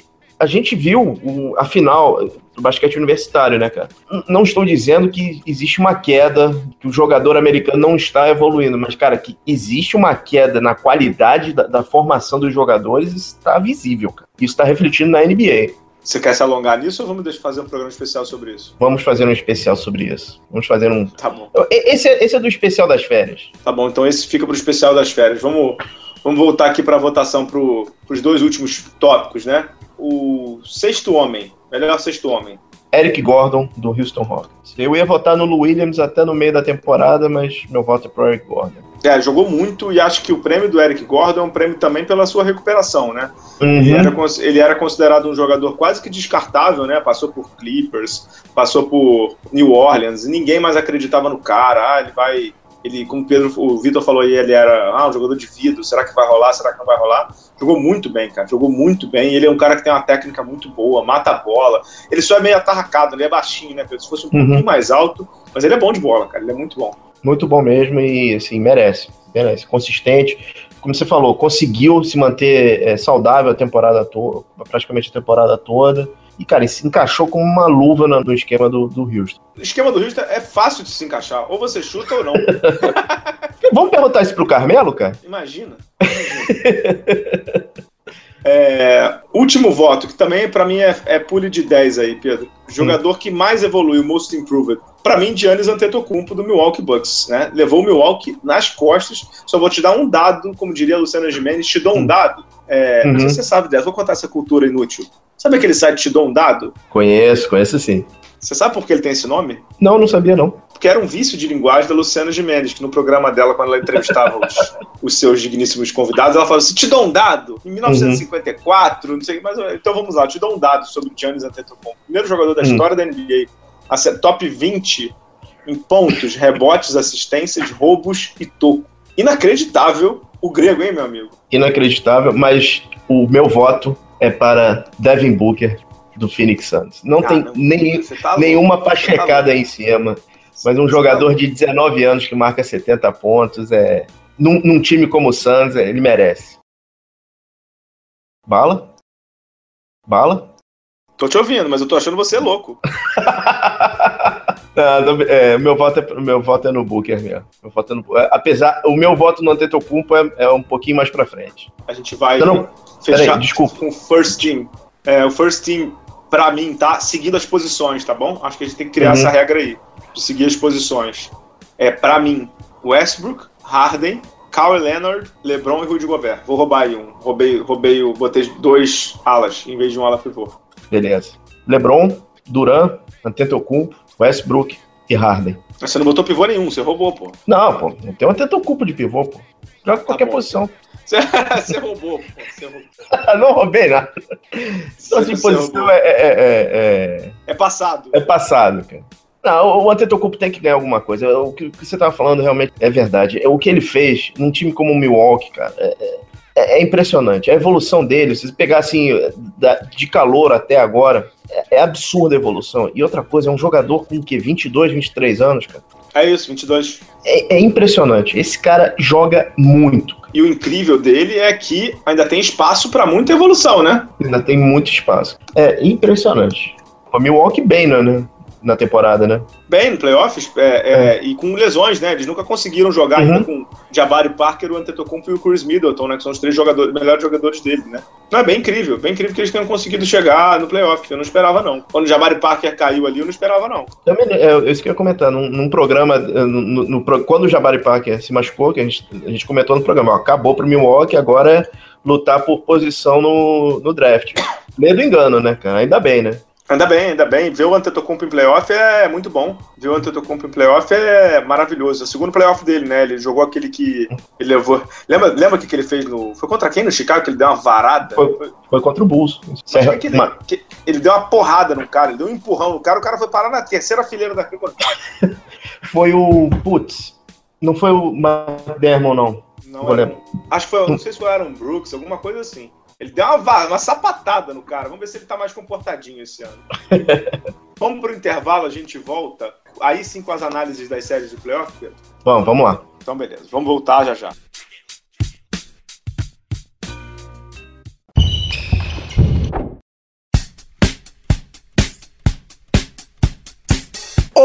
a gente viu o, a final do basquete universitário, né, cara? Não estou dizendo que existe uma queda, que o jogador americano não está evoluindo, mas, cara, que existe uma queda na qualidade da, da formação dos jogadores está visível, cara. Isso está refletindo na NBA. Você quer se alongar nisso ou vamos fazer um programa especial sobre isso? Vamos fazer um especial sobre isso. Vamos fazer um. Tá bom. Esse é, esse é do especial das férias. Tá bom, então esse fica pro especial das férias. Vamos, vamos voltar aqui para a votação para os dois últimos tópicos, né? O sexto homem, melhor sexto homem. Eric Gordon, do Houston Rockets. Eu ia votar no Lou Williams até no meio da temporada, mas meu voto é pro Eric Gordon. É, jogou muito e acho que o prêmio do Eric Gordon é um prêmio também pela sua recuperação, né? Uhum. Ele, era, ele, era, considerado um jogador quase que descartável, né? Passou por Clippers, passou por New Orleans, e ninguém mais acreditava no cara. Ah, ele vai ele, como o Pedro, o Vitor falou aí, ele era ah, um jogador de vidro, será que vai rolar, será que não vai rolar? Jogou muito bem, cara, jogou muito bem. Ele é um cara que tem uma técnica muito boa, mata a bola. Ele só é meio atarracado, ele é baixinho, né, Pedro? Se fosse um uhum. pouquinho mais alto, mas ele é bom de bola, cara, ele é muito bom. Muito bom mesmo e, assim, merece, merece. Consistente. Como você falou, conseguiu se manter é, saudável a temporada toda, praticamente a temporada toda e, cara, ele se encaixou como uma luva no, no esquema do, do Houston. O esquema do Houston é fácil de se encaixar. Ou você chuta ou não. Vamos perguntar isso pro Carmelo, cara? Imagina. Imagina. É, último voto, que também para mim é, é pule de 10 aí, Pedro. Jogador hum. que mais evoluiu, most improved. Para mim, Giannis Antetokounmpo do Milwaukee Bucks, né? Levou o Milwaukee nas costas. Só vou te dar um dado, como diria a Luciana Gimenez, te dou um hum. dado. É, uhum. Não sei se você sabe dessa, vou contar essa cultura inútil. Sabe aquele site Te Dou um Dado? Conheço, conheço sim. Você sabe por que ele tem esse nome? Não, não sabia não. Porque era um vício de linguagem da Luciana Gimenez, que no programa dela, quando ela entrevistava os, os seus digníssimos convidados, ela falou assim, te dou um dado, em 1954, uhum. não sei, mas então vamos lá, te dou um dado sobre o Giannis Antetokounmpo. Primeiro jogador da uhum. história da NBA a ser top 20 em pontos, rebotes, assistências, roubos e toco. Inacreditável o grego, hein, meu amigo? Inacreditável, mas o meu voto é para Devin Booker do Phoenix Suns. Não ah, tem não, nem, tá nenhuma louco, pachecada tá aí em cima. Mas um jogador de 19 anos que marca 70 pontos, é num, num time como o Suns, ele merece. Bala? Bala? Tô te ouvindo, mas eu tô achando você louco. Não, é, meu, voto é, meu voto é no Booker mesmo. Meu voto é no, é, apesar, o meu voto no Antetokounmpo é, é um pouquinho mais pra frente. A gente vai não, fechar com o first team. É, o first team, pra mim, tá seguindo as posições, tá bom? Acho que a gente tem que criar uhum. essa regra aí, de seguir as posições. É, pra mim, Westbrook, Harden, Kawhi Leonard, LeBron e Rudy Gobert. Vou roubar aí um. Roubei, roubei, botei dois alas em vez de um ala pivô. Beleza. LeBron, Duran, Antetokounmpo, Westbrook e Harden. Você não botou pivô nenhum, você roubou, pô. Não, pô, não tem um Antetokounmpo de pivô, pô. Joga tá qualquer bom, posição. Você, roubou, pô. Você roubou. não roubei nada. Só de posição é, é, é, é, passado. É passado, cara. Não, o Antetokounmpo tem que ganhar alguma coisa. O que, o que você tava falando realmente é verdade. É o que ele fez num time como o Milwaukee, cara. É, é, é impressionante. A evolução dele, se você pegar assim, de calor até agora, é, é absurda a evolução. E outra coisa, é um jogador com o quê? 22, 23 anos, cara? É isso, 22. É, é impressionante. Esse cara joga muito. E o incrível dele é que ainda tem espaço para muita evolução, né? Ainda tem muito espaço. É impressionante. O Milwaukee bem, né? Na temporada, né? Bem, no playoffs, é, é, e com lesões, né? Eles nunca conseguiram jogar Uhum. ainda com Jabari Parker, o Antetokounmpo e o Chris Middleton, né? Que são os três jogadores, melhores jogadores dele, né? Não, é bem incrível, bem incrível que eles tenham conseguido chegar no playoff. Eu não esperava, não. Quando o Jabari Parker caiu ali, eu não esperava, não. Também, é, isso que eu ia comentar, num, num programa, é, no, no- quando o Jabari Parker se machucou, que a gente, a gente comentou no programa, ó, acabou pro Milwaukee, agora é lutar por posição no, no draft. Medo engano, né, cara? Ainda bem, né? Ainda bem, ainda bem. Ver o Antetokounmpo em playoff é muito bom. Ver o Antetokounmpo em playoff é maravilhoso. É o segundo playoff dele, né? Ele jogou aquele que ele levou... Lembra, lembra o que, que ele fez no... Foi contra quem no Chicago? Que ele deu uma varada? Foi. Foi contra o Bulls. Foi que ele, que ele deu uma porrada no cara, ele deu um empurrão no cara, o cara foi parar na terceira fileira da arquibancada. foi o. Putz, não foi o McDermott, não. Não, Vou era- acho que foi, não sei se foi o Aaron Brooks, alguma coisa assim. Ele deu uma, uma sapatada no cara. Vamos ver se ele tá mais comportadinho esse ano. Vamos pro intervalo, a gente volta. Aí sim com as análises das séries do playoff, Pedro. Vamos, vamos lá. Então, beleza. Vamos voltar já já.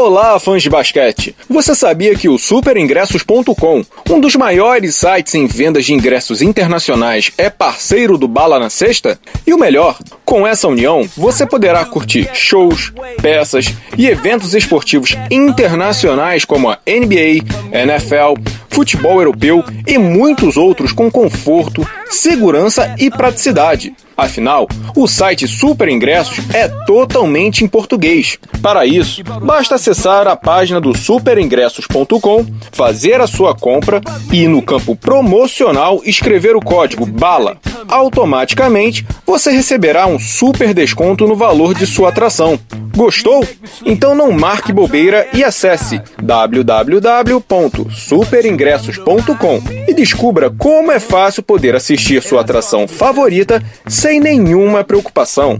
Olá, fãs de basquete! Você sabia que o superingressos.com, um dos maiores sites em vendas de ingressos internacionais, é parceiro do Bala na Sexta? E o melhor, com essa união, você poderá curtir shows, peças e eventos esportivos internacionais como a NBA, NFL, futebol europeu e muitos outros com conforto, segurança e praticidade. Afinal, o site Super Ingressos é totalmente em português. Para isso, basta acessar a página do superingressos.com, fazer a sua compra e no campo promocional escrever o código BALA. Automaticamente, você receberá um super desconto no valor de sua atração. Gostou? Então não marque bobeira e acesse www.superingressos.com e descubra como é fácil poder assistir sua atração favorita sem nenhuma preocupação.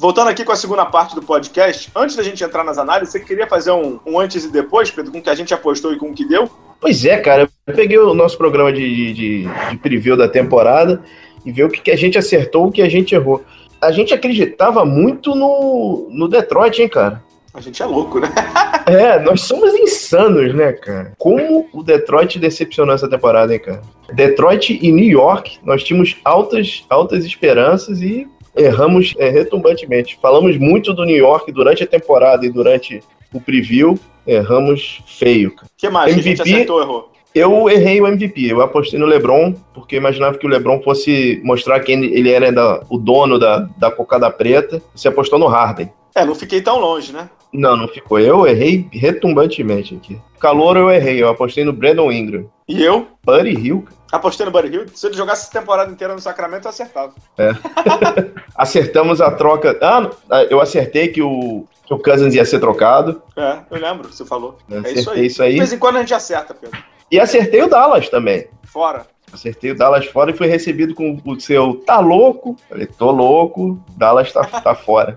Voltando aqui com a segunda parte do podcast, antes da gente entrar nas análises, você queria fazer um, um antes e depois, Pedro, com o que a gente apostou e com o que deu? Pois é, cara. Eu peguei o nosso programa de, de, de preview da temporada e ver o que, que a gente acertou, o que a gente errou. A gente acreditava muito no, no Detroit, hein, cara? A gente é louco, né? É, nós somos insanos, né, cara? Como o Detroit decepcionou essa temporada, hein, cara? Detroit e New York, nós tínhamos altas, altas esperanças e erramos é, retumbantemente. Falamos muito do New York durante a temporada e durante o preview, erramos feio. O que mais? que a gente MVP? acertou ou errou? Eu errei o MVP, eu apostei no LeBron, porque imaginava que o LeBron fosse mostrar que ele ele era da- o dono da, da cocada preta. Você apostou no Harden. É, não fiquei tão longe, né? Não, não ficou. Eu errei retumbantemente aqui. Calor eu errei, eu apostei no Brandon Ingram. E eu Buddy Hill, cara. Apostei no Buddy Hill. Se ele jogasse a temporada inteira no Sacramento, eu acertava. acertamos a troca. Ah, ah, eu acertei que o, que o Cousins ia ser trocado. É, eu lembro, você falou. Eu É isso aí. isso aí. De vez em quando a gente acerta, Pedro. E acertei o Dallas também. Fora. Acertei o Dallas fora e fui recebido com o seu tá louco. Falei, tô louco, Dallas tá, tá fora.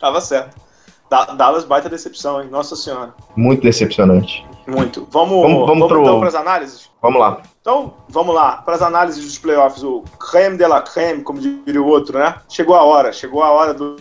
Tava certo. Da- Dallas baita decepção, hein? Nossa senhora. Muito decepcionante. Muito. Vamos, Vamos- vamos, vamos pro- então para as análises? Vamos lá. Então, vamos lá, para as análises dos playoffs, o creme de la creme, como diria o outro, né? Chegou a hora, chegou a hora do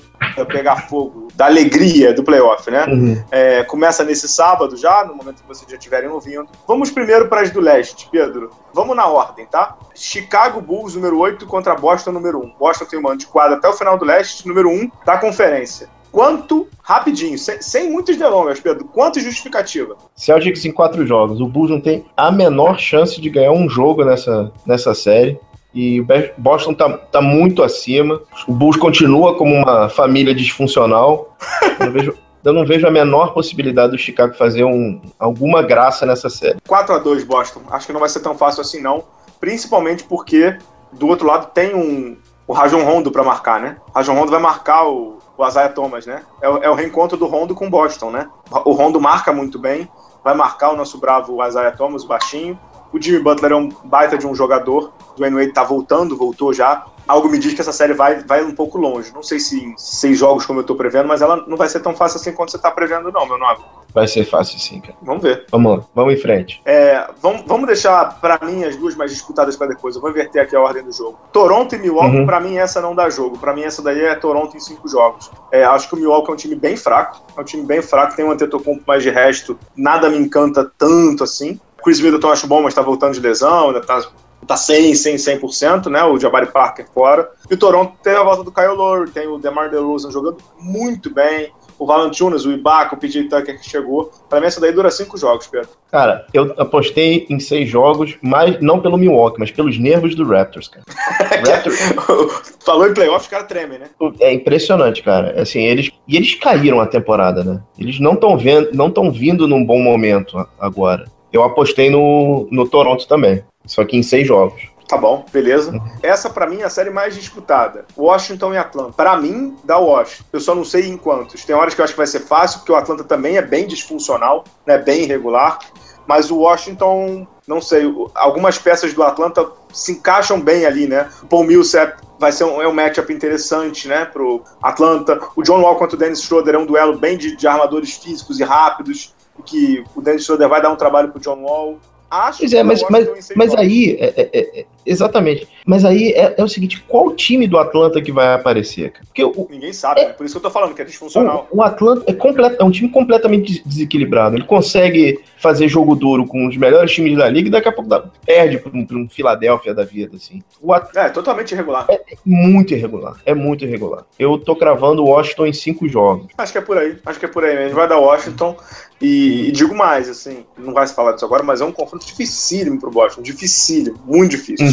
pegar fogo, da alegria do playoff, né? Uhum. É, começa nesse sábado já, no momento que vocês já estiverem ouvindo. Vamos primeiro para as do leste, Pedro. Vamos na ordem, tá? Chicago Bulls, número 8, contra Boston, número 1. Boston tem um mano de quadra até o final do leste, número 1 da conferência. Quanto, rapidinho, sem, sem muitas delongas, Pedro, quanto justificativa? Celtics em quatro jogos. O Bulls não tem a menor chance de ganhar um jogo nessa, nessa série. E o Boston tá, tá muito acima. O Bulls continua como uma família disfuncional. Eu não vejo, eu não vejo a menor possibilidade do Chicago fazer um, alguma graça nessa série. 4 a 2 Boston. Acho que não vai ser tão fácil assim, não. Principalmente porque do outro lado tem um o Rajon Rondo para marcar, né? O Rajon Rondo vai marcar o, o Isaiah Thomas, né? É, o- é o reencontro do Rondo com Boston, né? O Rondo marca muito bem, vai marcar o nosso bravo Isaiah Thomas, baixinho. O Jimmy Butler é um baita de um jogador. O Dwayne Wade tá voltando, voltou já. algo me diz que essa série vai, vai um pouco longe. Não sei se em seis jogos, como eu tô prevendo, mas ela não vai ser tão fácil assim quanto você tá prevendo, não, meu nome. Vai ser fácil sim, cara. Vamos ver. Vamos lá, vamos em frente. É, vamos, vamos deixar, pra mim, as duas mais disputadas pra depois. Eu vou inverter aqui a ordem do jogo. Toronto e Milwaukee, Uhum. pra mim, essa não dá jogo. Pra mim, essa daí é Toronto em cinco jogos. É, acho que o Milwaukee é um time bem fraco. É um time bem fraco, tem um Antetokounmpo, mas de resto, nada me encanta tanto assim. Chris Middleton eu acho bom, mas tá voltando de lesão, ainda tá tá 100, 100, 100%, né? O Jabari Parker fora. E o Toronto tem a volta do Kyle Lowry, tem o DeMar DeRozan jogando muito bem. O Valanciunas, o Ibaka, o PJ Tucker que chegou. Pra mim essa daí dura cinco jogos, Pedro. Cara, eu apostei em seis jogos, mas não pelo Milwaukee, mas pelos nervos do Raptors, cara. Raptors Falou em playoff, os caras tremem, né? é impressionante, cara. Assim, eles e eles caíram a temporada, né? Eles não estão vendo, não estão vindo num bom momento agora. Eu apostei no, no Toronto também, só que em seis jogos. Tá bom, beleza. Essa pra mim é a série mais disputada. Washington e Atlanta. Pra mim, dá Washington. Eu só não sei em quantos. Tem horas que eu acho que vai ser fácil, porque o Atlanta também é bem disfuncional, né? Bem irregular. Mas o Washington, não sei, algumas peças do Atlanta se encaixam bem ali, né? O Paul Millsap vai ser um, é um matchup interessante, né? Pro Atlanta. O John Wall contra o Dennis Schroeder é um duelo bem de, de armadores físicos e rápidos. Que o Dennis Schroeder vai dar um trabalho pro John Wall. Acho Pois é, mas, mas, mas aí, é- é- é- é- exatamente. Mas aí é, é o seguinte: qual time do Atlanta que vai aparecer? cara? Porque o, Ninguém sabe, né? Por isso que eu tô falando, que é disfuncional. o, o Atlanta é, complet, é um time completamente des- desequilibrado. Ele consegue fazer jogo duro com os melhores times da liga e daqui a pouco dá- perde para um, pra um Philadelphia da vida. Assim. O Atlanta É, totalmente irregular. é muito irregular. É muito irregular. Eu tô cravando o Washington em cinco jogos. Acho que é por aí. Acho que é por aí mesmo. Vai dar Washington. E, e digo mais, assim, não vai se falar disso agora, mas é um confronto dificílimo pro Washington. Dificílimo, muito difícil. Uhum.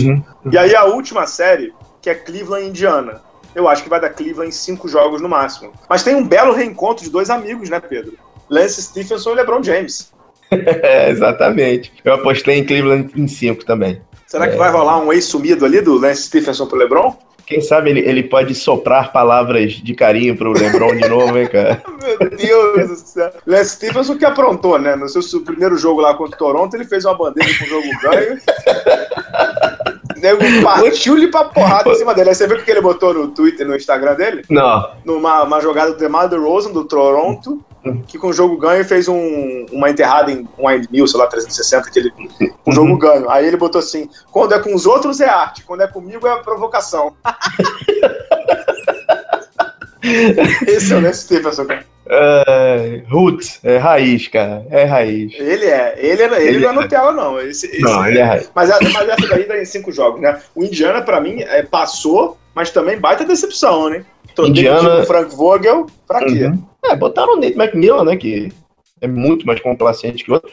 E aí a última série, que é Cleveland Indiana. Eu acho que vai dar Cleveland em cinco jogos no máximo. Mas tem um belo reencontro de dois amigos, né, Pedro? Lance Stephenson e LeBron James. É, exatamente. Eu apostei em Cleveland em cinco também. Será que É. vai rolar um ex-sumido ali do Lance Stephenson pro LeBron? Quem sabe ele, ele pode soprar palavras de carinho pro LeBron de novo, hein, cara? Meu Deus do céu. Lance Stephenson que aprontou, né? No seu primeiro jogo lá contra o Toronto, ele fez uma bandeira com o jogo ganho. Nego partiu-lhe pra porrada em cima dele. Aí você viu o que ele botou no Twitter, no Instagram dele? Não. Numa uma jogada do DeMar DeRozan, do Toronto, que com o jogo ganho fez um, uma enterrada em um Wind Mill, sei lá, 360, que ele, um jogo ganho. Aí ele botou assim, quando é com os outros é arte, quando é comigo é provocação. Esse é o Lance Stephenson, cara. É, roots, é raiz, cara. É raiz. Ele é. Ele, é- ele, Ele não é é. Nutella, não. Esse, esse- Não, ele é raiz. mas, mas essa daí dá em cinco jogos, né? O Indiana, pra mim, é, passou, mas também baita decepção, né? Tô Indiana- o Frank Vogel, pra quê? Uhum. É, botaram o Nate McMillan, né, que é muito mais complacente que o outro.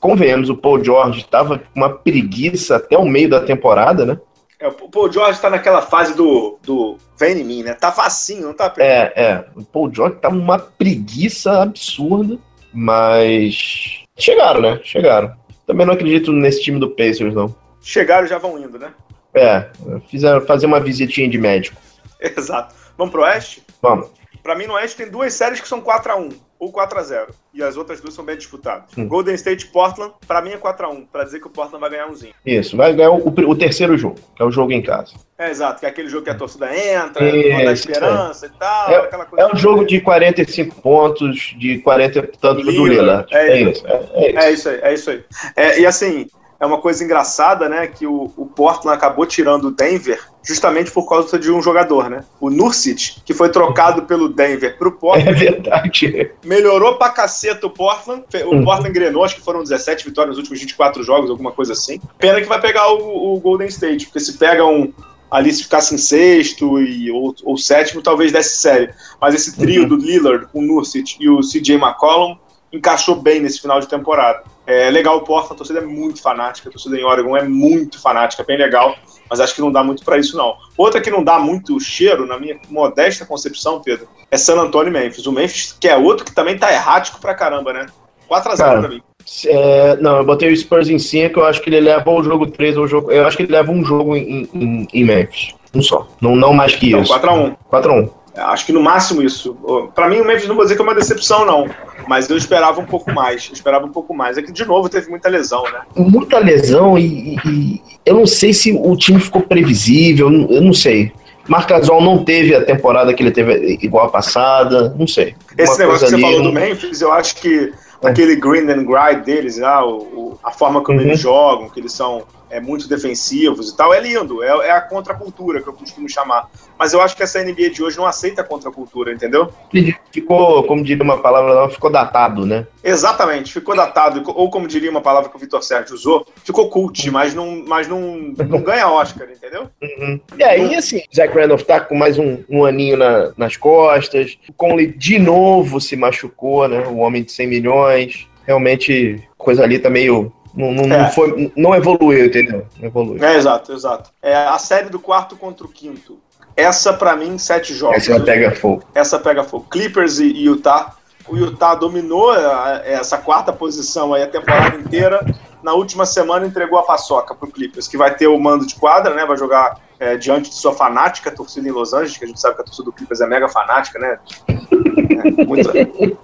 Convenhamos, o Paul George tava com uma preguiça até o meio da temporada, né? É, o Paul George tá naquela fase do, do vem em mim, né? Tá facinho, não tá? É, é. O Paul George tá uma preguiça absurda, mas chegaram, né? Chegaram. Também não acredito nesse time do Pacers, não. Chegaram e já vão indo, né? É, fizeram fazer uma visitinha de médico. Exato. Vamos pro Oeste? Vamos. Pra mim, no Oeste tem duas séries que são 4x1 ou 4x0. E as outras duas são bem disputadas. Hum. Golden State Portland, pra mim é 4x1, pra dizer que o Portland vai ganhar umzinho. Isso, vai ganhar o, o terceiro jogo, que é o jogo em casa. É, exato, que é aquele jogo que a torcida entra, a esperança e tal, aquela coisa. É um jogo de 45 pontos, de 40 e tantos do Lillard. é É, isso, é, é isso. É isso aí, é isso aí. É, e assim, é uma coisa engraçada, né, que o, o Portland acabou tirando o Denver justamente por causa de um jogador, né? O Nurkic, que foi trocado pelo Denver pro É Portland, verdade. melhorou pra caceta o Portland. O Uhum. Portland engrenou, acho que foram 17 vitórias nos últimos 24 jogos, alguma coisa assim. Pena que vai pegar o, o Golden State, porque se pega um. Ali, se ficasse em sexto e, ou, ou sétimo, talvez desse série. Mas esse trio Uhum. do Lillard, com o Nurkic e o CJ McCollum encaixou bem nesse final de temporada. É legal o Portland, a torcida é muito fanática, a torcida em Oregon é muito fanática, bem legal, mas acho que não dá muito pra isso não. Outra que não dá muito cheiro, na minha modesta concepção, Pedro, é San Antonio e Memphis. O Memphis, que é outro que também tá errático pra caramba, né? 4x0 Cara, pra mim. É, não, eu botei o Spurs em 5, eu acho que ele leva o jogo 3 ou o jogo. Eu acho que ele leva um jogo em, em, em Memphis. Um só. Não, não mais que Então, isso. 4x1. 4x1. Acho que no máximo isso. Pra mim, o Memphis não vou dizer que é uma decepção, não. Mas eu esperava um pouco mais. Esperava um pouco mais. É que, de novo, teve muita lesão, né? Muita lesão e, e- eu não sei se o time ficou previsível, eu não- não sei. Marcasol não teve a temporada que ele teve igual a passada, não sei. Esse negócio que você ali, falou do não- Memphis, eu acho que É. aquele green and grind deles, lá, o, o- a forma como Uhum. eles jogam, que eles são é, muito defensivos e tal, é lindo. É, é a contracultura que eu costumo chamar. Mas eu acho que essa NBA de hoje não aceita a contracultura, entendeu? ficou, como diria uma palavra, ficou datado, né? Exatamente, ficou datado, ou como diria uma palavra que o Vitor Sérgio usou, ficou cult, mas não, mas não, não ganha Oscar, entendeu? Uhum. E aí, assim, Zach Randolph tá com mais um, um aninho na- nas costas. O Conley de novo se machucou, né? O homem de 100 milhões. Realmente, coisa ali tá meio. Não, não, É. não foi, não evoluiu, entendeu? Não evoluiu. É, exato, exato. É a série do quarto contra o quinto. Essa, pra mim, sete jogos. Essa pega fogo. essa pega fogo. Clippers e, e Utah. O Utah dominou a- essa quarta posição aí a temporada inteira. Na última semana entregou a paçoca pro Clippers, que vai ter o mando de quadra, né? Vai jogar é, diante de sua fanática torcida em Los Angeles, que a gente sabe que a torcida do Clippers é mega fanática, né? É, muito,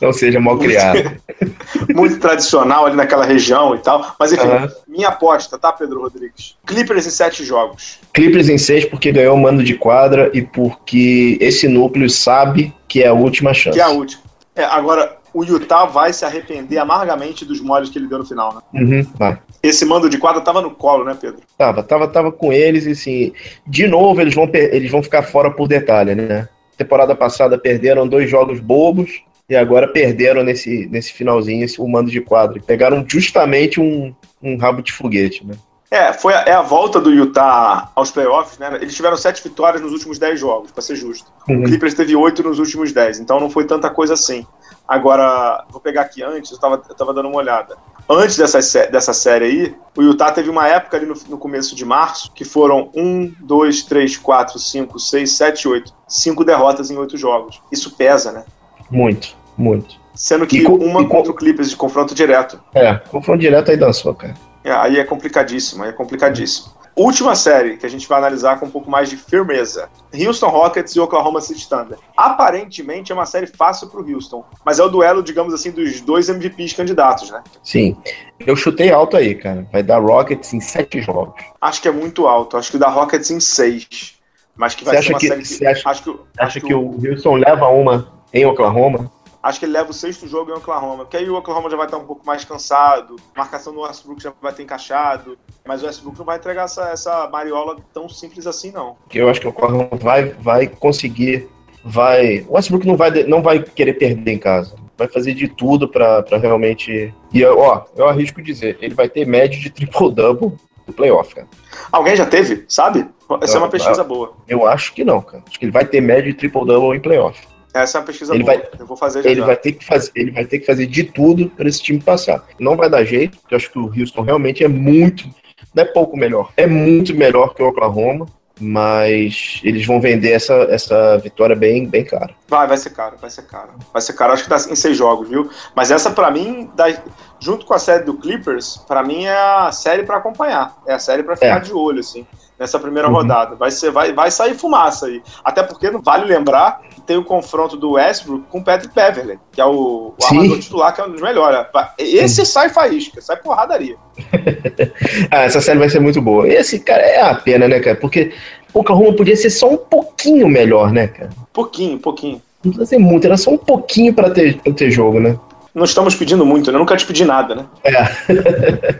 Não seja mal criado. muito tradicional ali naquela região e tal. Mas enfim, Aham. minha aposta, tá, Pedro Rodrigues? Clippers em sete jogos. Clippers em seis porque ganhou o mando de quadra e porque esse núcleo sabe que é a última chance. Que é a última. É, agora, o Utah vai se arrepender amargamente dos moles que ele deu no final, né? Uhum, vai. Esse mando de quadra tava no colo, né, Pedro? Tava, tava, tava com eles e assim, de novo eles vão, eles vão ficar fora por detalhe, né? Temporada passada perderam dois jogos bobos e agora perderam nesse, nesse finalzinho esse, o mando de quadro. Pegaram justamente um, um rabo de foguete, né? É, foi a, é a volta do Utah aos playoffs, né? Eles tiveram sete vitórias nos últimos dez jogos, pra ser justo. O Uhum. Clippers teve oito nos últimos dez, então não foi tanta coisa assim. Agora, vou pegar aqui antes, eu tava, eu tava dando uma olhada. Antes dessa, dessa série aí, o Utah teve uma época ali no, no começo de março que foram um, dois, três, quatro, cinco, seis, sete, oito. Cinco derrotas em oito jogos. Isso pesa, né? Muito, muito. Sendo que E co- uma e co- contra o Clippers de confronto direto. É, confronto direto aí dançou, cara. É, aí é complicadíssimo, aí é complicadíssimo. Última série que a gente vai analisar com um pouco mais de firmeza: Houston Rockets e Oklahoma City Thunder. Aparentemente é uma série fácil pro Houston, mas é o duelo, digamos assim, dos dois MVPs candidatos, né? Sim. Eu chutei alto aí, cara. Vai dar Rockets em sete jogos. Acho que é muito alto, acho que dá Rockets em seis. Mas que vai Você ser uma que- série você acha- acho que, acho Acha que o Houston leva uma em Oklahoma? Acho que ele leva o sexto jogo em Oklahoma, porque aí o Oklahoma já vai estar um pouco mais cansado, a marcação do Westbrook já vai ter encaixado, mas o Westbrook não vai entregar essa, essa mariola tão simples assim, não. eu acho que o Oklahoma vai, vai conseguir, vai, o Westbrook não vai, não vai querer perder em casa, vai fazer de tudo pra pra realmente, e ó, eu arrisco dizer, ele vai ter média de triple-double no playoff, cara. Alguém já teve, sabe? Essa é uma pesquisa boa. Eu acho que não, cara. Acho que ele vai ter média de triple-double em playoff. Essa é uma pesquisa Ele boa. vai- Eu vou fazer já. Ele já. vai ter que fazer, ele vai ter que fazer de tudo para esse time passar. Não vai dar jeito, porque eu acho que o Houston realmente é muito, não é pouco melhor, é muito melhor que o Oklahoma, mas eles vão vender essa, essa vitória bem, bem cara. Vai, vai ser caro, vai ser caro. Vai ser caro, acho que dá em seis jogos, viu? Mas essa, pra mim, da- junto com a série do Clippers, pra mim é a série pra acompanhar. É a série pra ficar É. de olho, assim, nessa primeira Uhum. rodada. Vai, ser, vai, vai sair fumaça aí. Até porque não vale lembrar tem o confronto do Westbrook com o Patrick Beverly, que é o, o armador titular, que é um dos melhores. Esse sai faísca, sai porradaria. Ah, essa série vai ser muito boa. Esse, cara, é a pena, né, cara? Porque o Oklahoma podia ser só um pouquinho melhor, né, cara? Pouquinho, pouquinho. Não precisa ser muito, era só um pouquinho pra ter, pra ter jogo, né? Não estamos pedindo muito, né? Nunca te pedi nada, né? É.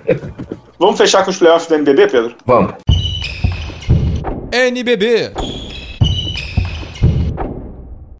Vamos fechar com os playoffs do NBB, Pedro? Vamos. NBB.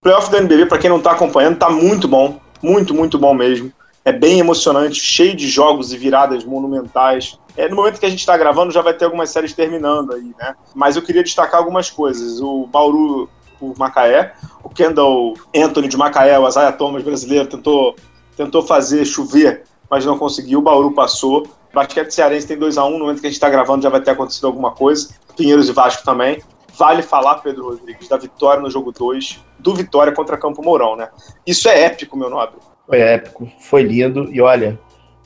Playoff do NBB, pra quem não tá acompanhando, tá muito bom. Muito, muito bom mesmo. É bem emocionante, cheio de jogos e viradas monumentais. É, no momento que a gente tá gravando, já vai ter algumas séries terminando aí, né? Mas eu queria destacar algumas coisas. O Bauru por Macaé, o Kendall Anthony de Macaé, o Isaiah Thomas brasileiro, tentou, tentou fazer chover, mas não conseguiu. O Bauru passou. Basquete cearense tem 2 a 1 No momento que a gente tá gravando, já vai ter acontecido alguma coisa. Pinheiros e Vasco também. Vale falar, Pedro Rodrigues, da vitória no jogo 2, do Vitória contra Campo Mourão, né? Isso é épico, meu nobre. Foi épico, foi lindo. E olha,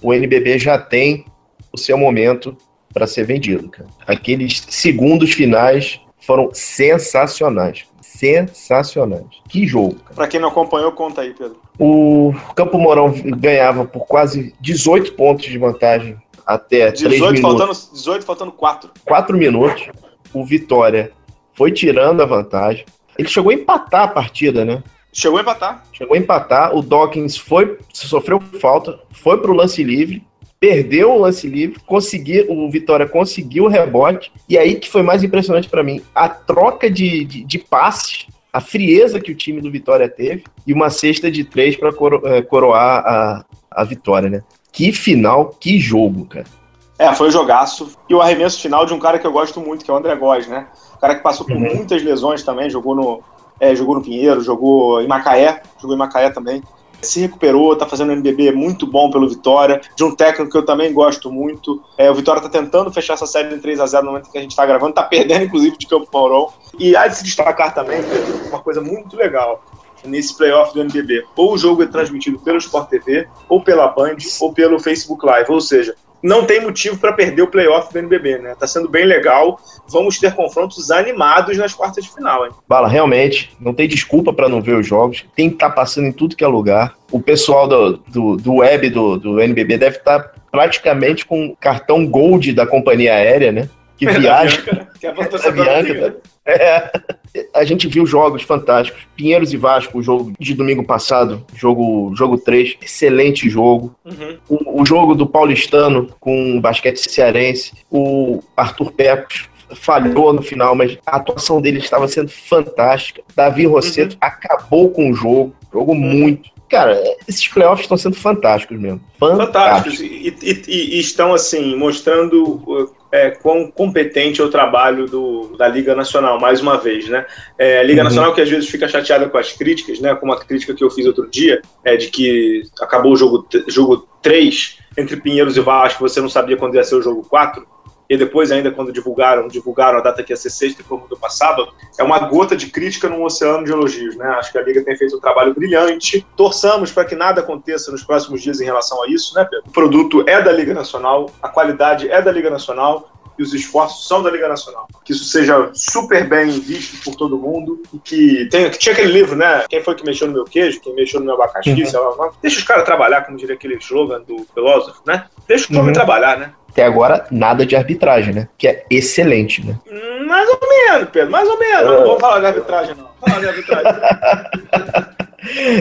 o NBB já tem o seu momento para ser vendido, cara. Aqueles segundos finais foram sensacionais. Sensacionais. Que jogo. Pra quem não acompanhou, conta aí, Pedro. O Campo Mourão ganhava por quase 18 pontos de vantagem até 3 18 minutos. faltando, 18 faltando 4. 4 minutos. O Vitória foi tirando a vantagem. Ele chegou a empatar a partida, né? Chegou a empatar. Chegou a empatar, o Dawkins foi, sofreu falta, foi pro lance livre, perdeu o lance livre, conseguiu, o Vitória conseguiu o rebote, e aí que foi mais impressionante para mim, a troca de, de, de passes, a frieza que o time do Vitória teve, e uma cesta de três para coro, é, coroar a, a vitória, né? Que final, que jogo, cara. É, foi um jogaço. E o arremesso final de um cara que eu gosto muito, que é o André Góes, né? O cara que passou por Uhum. muitas lesões também, jogou no, é, jogou no Pinheiro, jogou em Macaé, jogou em Macaé também. Se recuperou, tá fazendo um NBB muito bom pelo Vitória, de um técnico que eu também gosto muito. É, o Vitória tá tentando fechar essa série em 3 a 0 no momento que a gente tá gravando, tá perdendo, inclusive, de Campo Mourão. E há de se destacar também, uma coisa muito legal nesse playoff do NBB. Ou o jogo é transmitido pelo Sport TV, ou pela Band, ou pelo Facebook Live. Ou seja, não tem motivo para perder o playoff do NBB, né? Tá sendo bem legal. Vamos ter confrontos animados nas quartas de final, hein? Bala, realmente, não tem desculpa para não ver os jogos. Tem que estar passando em tudo que é lugar. O pessoal do, do, do web do, do NBB deve estar praticamente com cartão Gold da companhia aérea, né? Que viaja. É a Bianca, tá? É. A gente viu jogos fantásticos. Pinheiros e Vasco, o jogo de domingo passado, jogo, jogo 3, excelente jogo. Uhum. O, o jogo do Paulistano com o basquete cearense, o Arthur Pecos falhou no final, mas a atuação dele estava sendo fantástica. Davi Rosseto acabou com o jogo, jogo muito. Cara, esses playoffs estão sendo fantásticos mesmo. Fantásticos. E, e- e- e estão, assim, mostrando uh, é, quão competente é o trabalho do, da Liga Nacional, mais uma vez, né? É, a Liga Uhum. Nacional que às vezes fica chateada com as críticas, né? Como a crítica que eu fiz outro dia, é de que acabou o jogo, jogo 3 entre Pinheiros e Vasco, você não sabia quando ia ser o jogo 4. E depois, ainda quando divulgaram, divulgaram a data que ia ser sexta e foi mudou para sábado, é uma gota de crítica num oceano de elogios, né? Acho que a Liga tem feito um trabalho brilhante. Torçamos para que nada aconteça nos próximos dias em relação a isso, né, Pedro? O produto é da Liga Nacional, a qualidade é da Liga Nacional e os esforços são da Liga Nacional. Que isso seja super bem visto por todo mundo e que tenha, que tinha aquele livro, né? Quem foi que mexeu no meu queijo, quem mexeu no meu abacaxi, Uhum. sei lá. Deixa os caras trabalhar, como diria aquele slogan do filósofo, né? Deixa o homem Uhum. trabalhar, né? Até agora, nada de arbitragem, né? Que é excelente, né? Mais ou menos, Pedro, mais ou menos. Não vamos falar de arbitragem, não. Falar de arbitragem.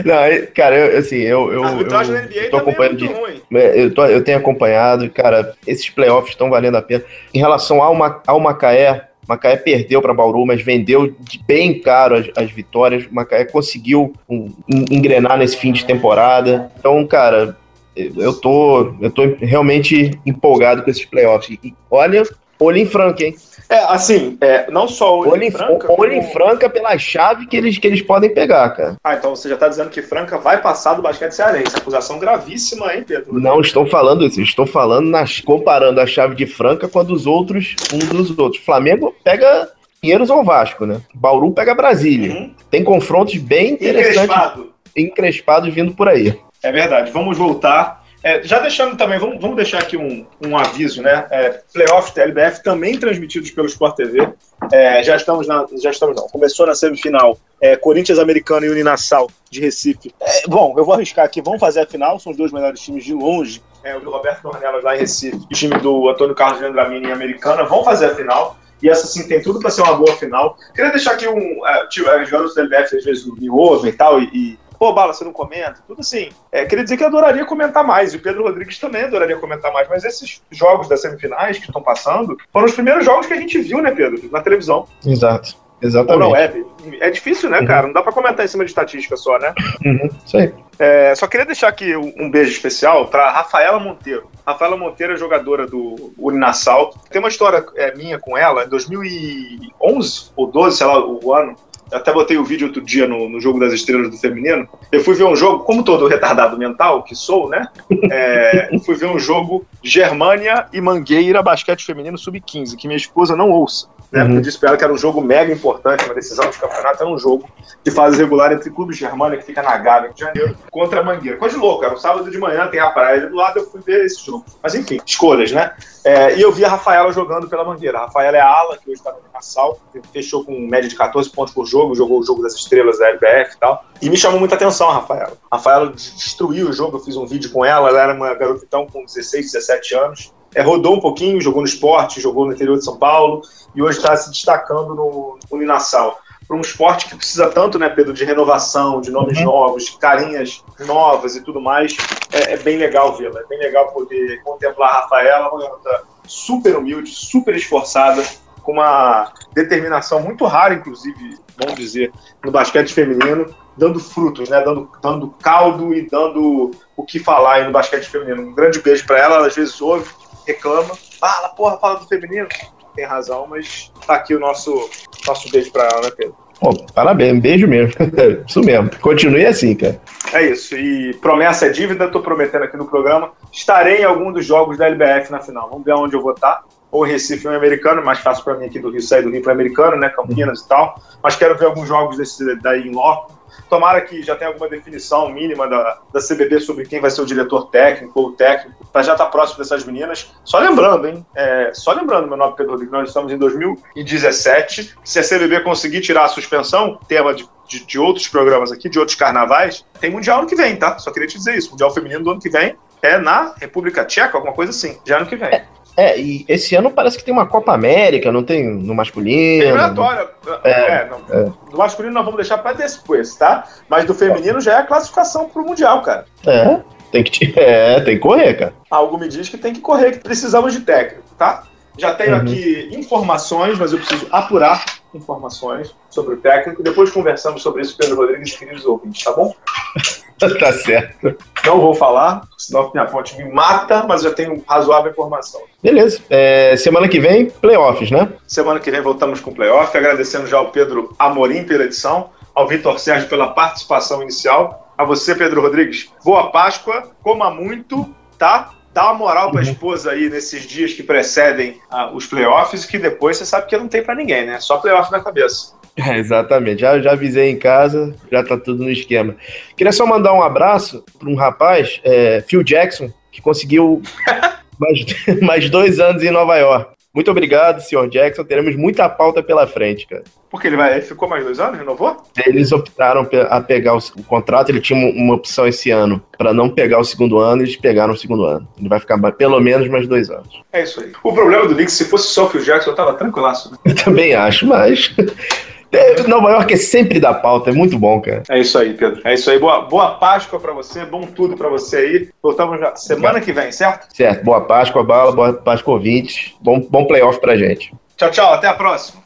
Não, é- cara, eu, assim, eu, eu, a arbitragem eu tô também é acompanhando muito de, ruim. É, Eu, tô- eu tenho acompanhado, cara, esses playoffs estão valendo a pena. Em relação ao, Ma- ao Macaé, Macaé perdeu para Bauru, mas vendeu de bem caro as, as vitórias. Macaé conseguiu um, en- engrenar nesse fim de temporada. Então, cara, eu tô, eu tô realmente empolgado com esses playoffs. E olha, olho em franca, hein? É, assim, é, não só o Olho em, Franca. olho em como- franca pela chave que eles, que eles podem pegar, cara. Ah, então você já tá dizendo que Franca vai passar do basquete cearense. Acusação gravíssima, hein, Pedro? Não estou falando isso, estou falando nas, comparando a chave de Franca com a dos outros, um dos outros. Flamengo pega Pinheiros ou Vasco, né? Bauru pega Brasília. Uhum. Tem confrontos bem interessantes, Encrespado. encrespados vindo por aí. É verdade. Vamos voltar. É, já deixando também, vamos, vamos deixar aqui um, um aviso, né? É, playoffs da LBF também transmitidos pelo Sport TV. É, já estamos na. Já estamos, não. Começou na semifinal. É, Corinthians Americano e Uninassal de Recife. É, bom, eu vou arriscar aqui. Vamos fazer a final. São os dois melhores times de longe. É, o do Roberto Dornelas lá em Recife. O time do Antônio Carlos de Andramini em Americana. Vão fazer a final. E essa sim tem tudo para ser uma boa final. Queria deixar aqui um. Tio, é, os garotos da LBF às vezes me ouvem e tal. E Pô, Bala, você não comenta? Tudo assim. É, queria dizer que eu adoraria comentar mais, e o Pedro Rodrigues também adoraria comentar mais, mas esses jogos das semifinais que estão passando foram os primeiros jogos que a gente viu, né, Pedro? Na televisão. Exato. Ou na Exatamente. web. É difícil, né, Uhum. cara? Não dá pra comentar em cima de estatística só, né? Uhum, isso aí. É, só queria deixar aqui um beijo especial para Rafaela Monteiro. Rafaela Monteiro é jogadora do Uninassal. Tem uma história é, minha com ela, em 2011 ou 12, sei lá, o ano. Até botei o vídeo outro dia no, no Jogo das Estrelas do Feminino. Eu fui ver um jogo, como todo retardado mental que sou, né? É, fui ver um jogo Germânia e Mangueira Basquete Feminino Sub-15, que minha esposa não ouça. Né? Uhum. Eu disse pra ela que era um jogo mega importante, uma decisão de campeonato, era um jogo de fase regular entre Clube Germânia, que fica na Gávea, de Janeiro, contra a Mangueira. Coisa de louco, era um sábado de manhã, tem a praia ali do lado, eu fui ver esse jogo. Mas enfim, escolhas, né? É, e eu vi a Rafaela jogando pela Mangueira. A Rafaela é a ala, que hoje está no Nassau, fechou com média de 14 pontos por jogo, jogou o jogo das estrelas da LBF e tal. E me chamou muita atenção a Rafaela. A Rafaela destruiu o jogo, eu fiz um vídeo com ela, ela era uma garotão com 16, 17 anos. é, rodou um pouquinho, jogou no esporte, jogou no interior de São Paulo e hoje está se destacando no, Uninassal. Para um esporte que precisa tanto, né, Pedro, de renovação, de nomes novos, de carinhas novas e tudo mais, é, é bem legal vê-la. É bem legal poder contemplar a Rafaela, uma garota super humilde, super esforçada, com uma determinação muito rara, inclusive, vamos dizer, no basquete feminino, dando frutos, né? Dando, dando caldo e dando o que falar no basquete feminino. Um grande beijo para ela, ela às vezes ouve, reclama, fala, porra, fala do feminino. Tem razão, mas tá aqui o nosso, nosso beijo para ela, né, Pedro? Pô, parabéns, beijo mesmo. Isso mesmo. Continue assim, cara. É isso. E promessa é dívida, tô prometendo aqui no programa. Estarei em algum dos jogos da LBF na final. Vamos ver onde eu vou estar. Ou Recife ou em Americano, mais fácil para mim aqui do Rio sair do Rio para Americano, né? Campinas e tal. Mas quero ver alguns jogos desse daí em loco. Tomara que já tenha alguma definição mínima da, da CBB sobre quem vai ser o diretor técnico ou técnico, para já estar tá próximo dessas meninas. Só lembrando, hein? É, só lembrando, meu nome é Pedro Rodrigues, nós estamos em 2017. Se a CBB conseguir tirar a suspensão, tema de, de, de, outros programas aqui, de outros carnavais, tem Mundial ano que vem, tá? Só queria te dizer isso. Mundial Feminino do ano que vem é na República Tcheca, alguma coisa assim, já ano que vem. É. É, e esse ano parece que tem uma Copa América, não tem no masculino. Eliminatória. É, é, é. Do masculino nós vamos deixar para depois, tá? Mas do feminino já é a classificação pro Mundial, cara. É, tem que, é, tem que correr, cara. Algo me diz que tem que correr, que precisamos de técnico, tá? Já tenho uhum. aqui informações, mas eu preciso apurar informações sobre o técnico. Depois conversamos sobre isso, Pedro Rodrigues, queridos ouvintes, tá bom? tá certo. Não vou falar, senão minha fonte me mata, mas já tenho razoável informação. Beleza. É, semana que vem, playoffs, né? Semana que vem voltamos com playoff. Agradecendo já ao Pedro Amorim pela edição, ao Vitor Sérgio pela participação inicial. A você, Pedro Rodrigues, boa Páscoa, coma muito, tá? Dá uma moral pra uhum. esposa aí nesses dias que precedem ah, os playoffs, que depois você sabe que não tem para ninguém, né? Só playoff na cabeça. É, exatamente, já, já avisei em casa, já tá tudo no esquema. Queria só mandar um abraço para um rapaz, é, Phil Jackson, que conseguiu mais, mais dois anos em Nova York. Muito obrigado, senhor Jackson. Teremos muita pauta pela frente, cara. Porque ele, vai, ele ficou mais dois anos, renovou? Eles optaram a pegar o, o contrato, ele tinha uma opção esse ano para não pegar o segundo ano, eles pegaram o segundo ano. Ele vai ficar pelo menos mais dois anos. É isso aí. O problema do Knicks, se fosse só o Phil Jackson, eu tava tranquilaço. Né? Eu também acho, mas Nova York é sempre da pauta, é muito bom, cara. É isso aí, Pedro. É isso aí. Boa, boa Páscoa pra você, bom tudo pra você aí. Voltamos já semana que vem, certo? Certo. Boa Páscoa, Bala, boa Páscoa, ouvintes. Bom, bom playoff pra gente. Tchau, tchau. Até a próxima.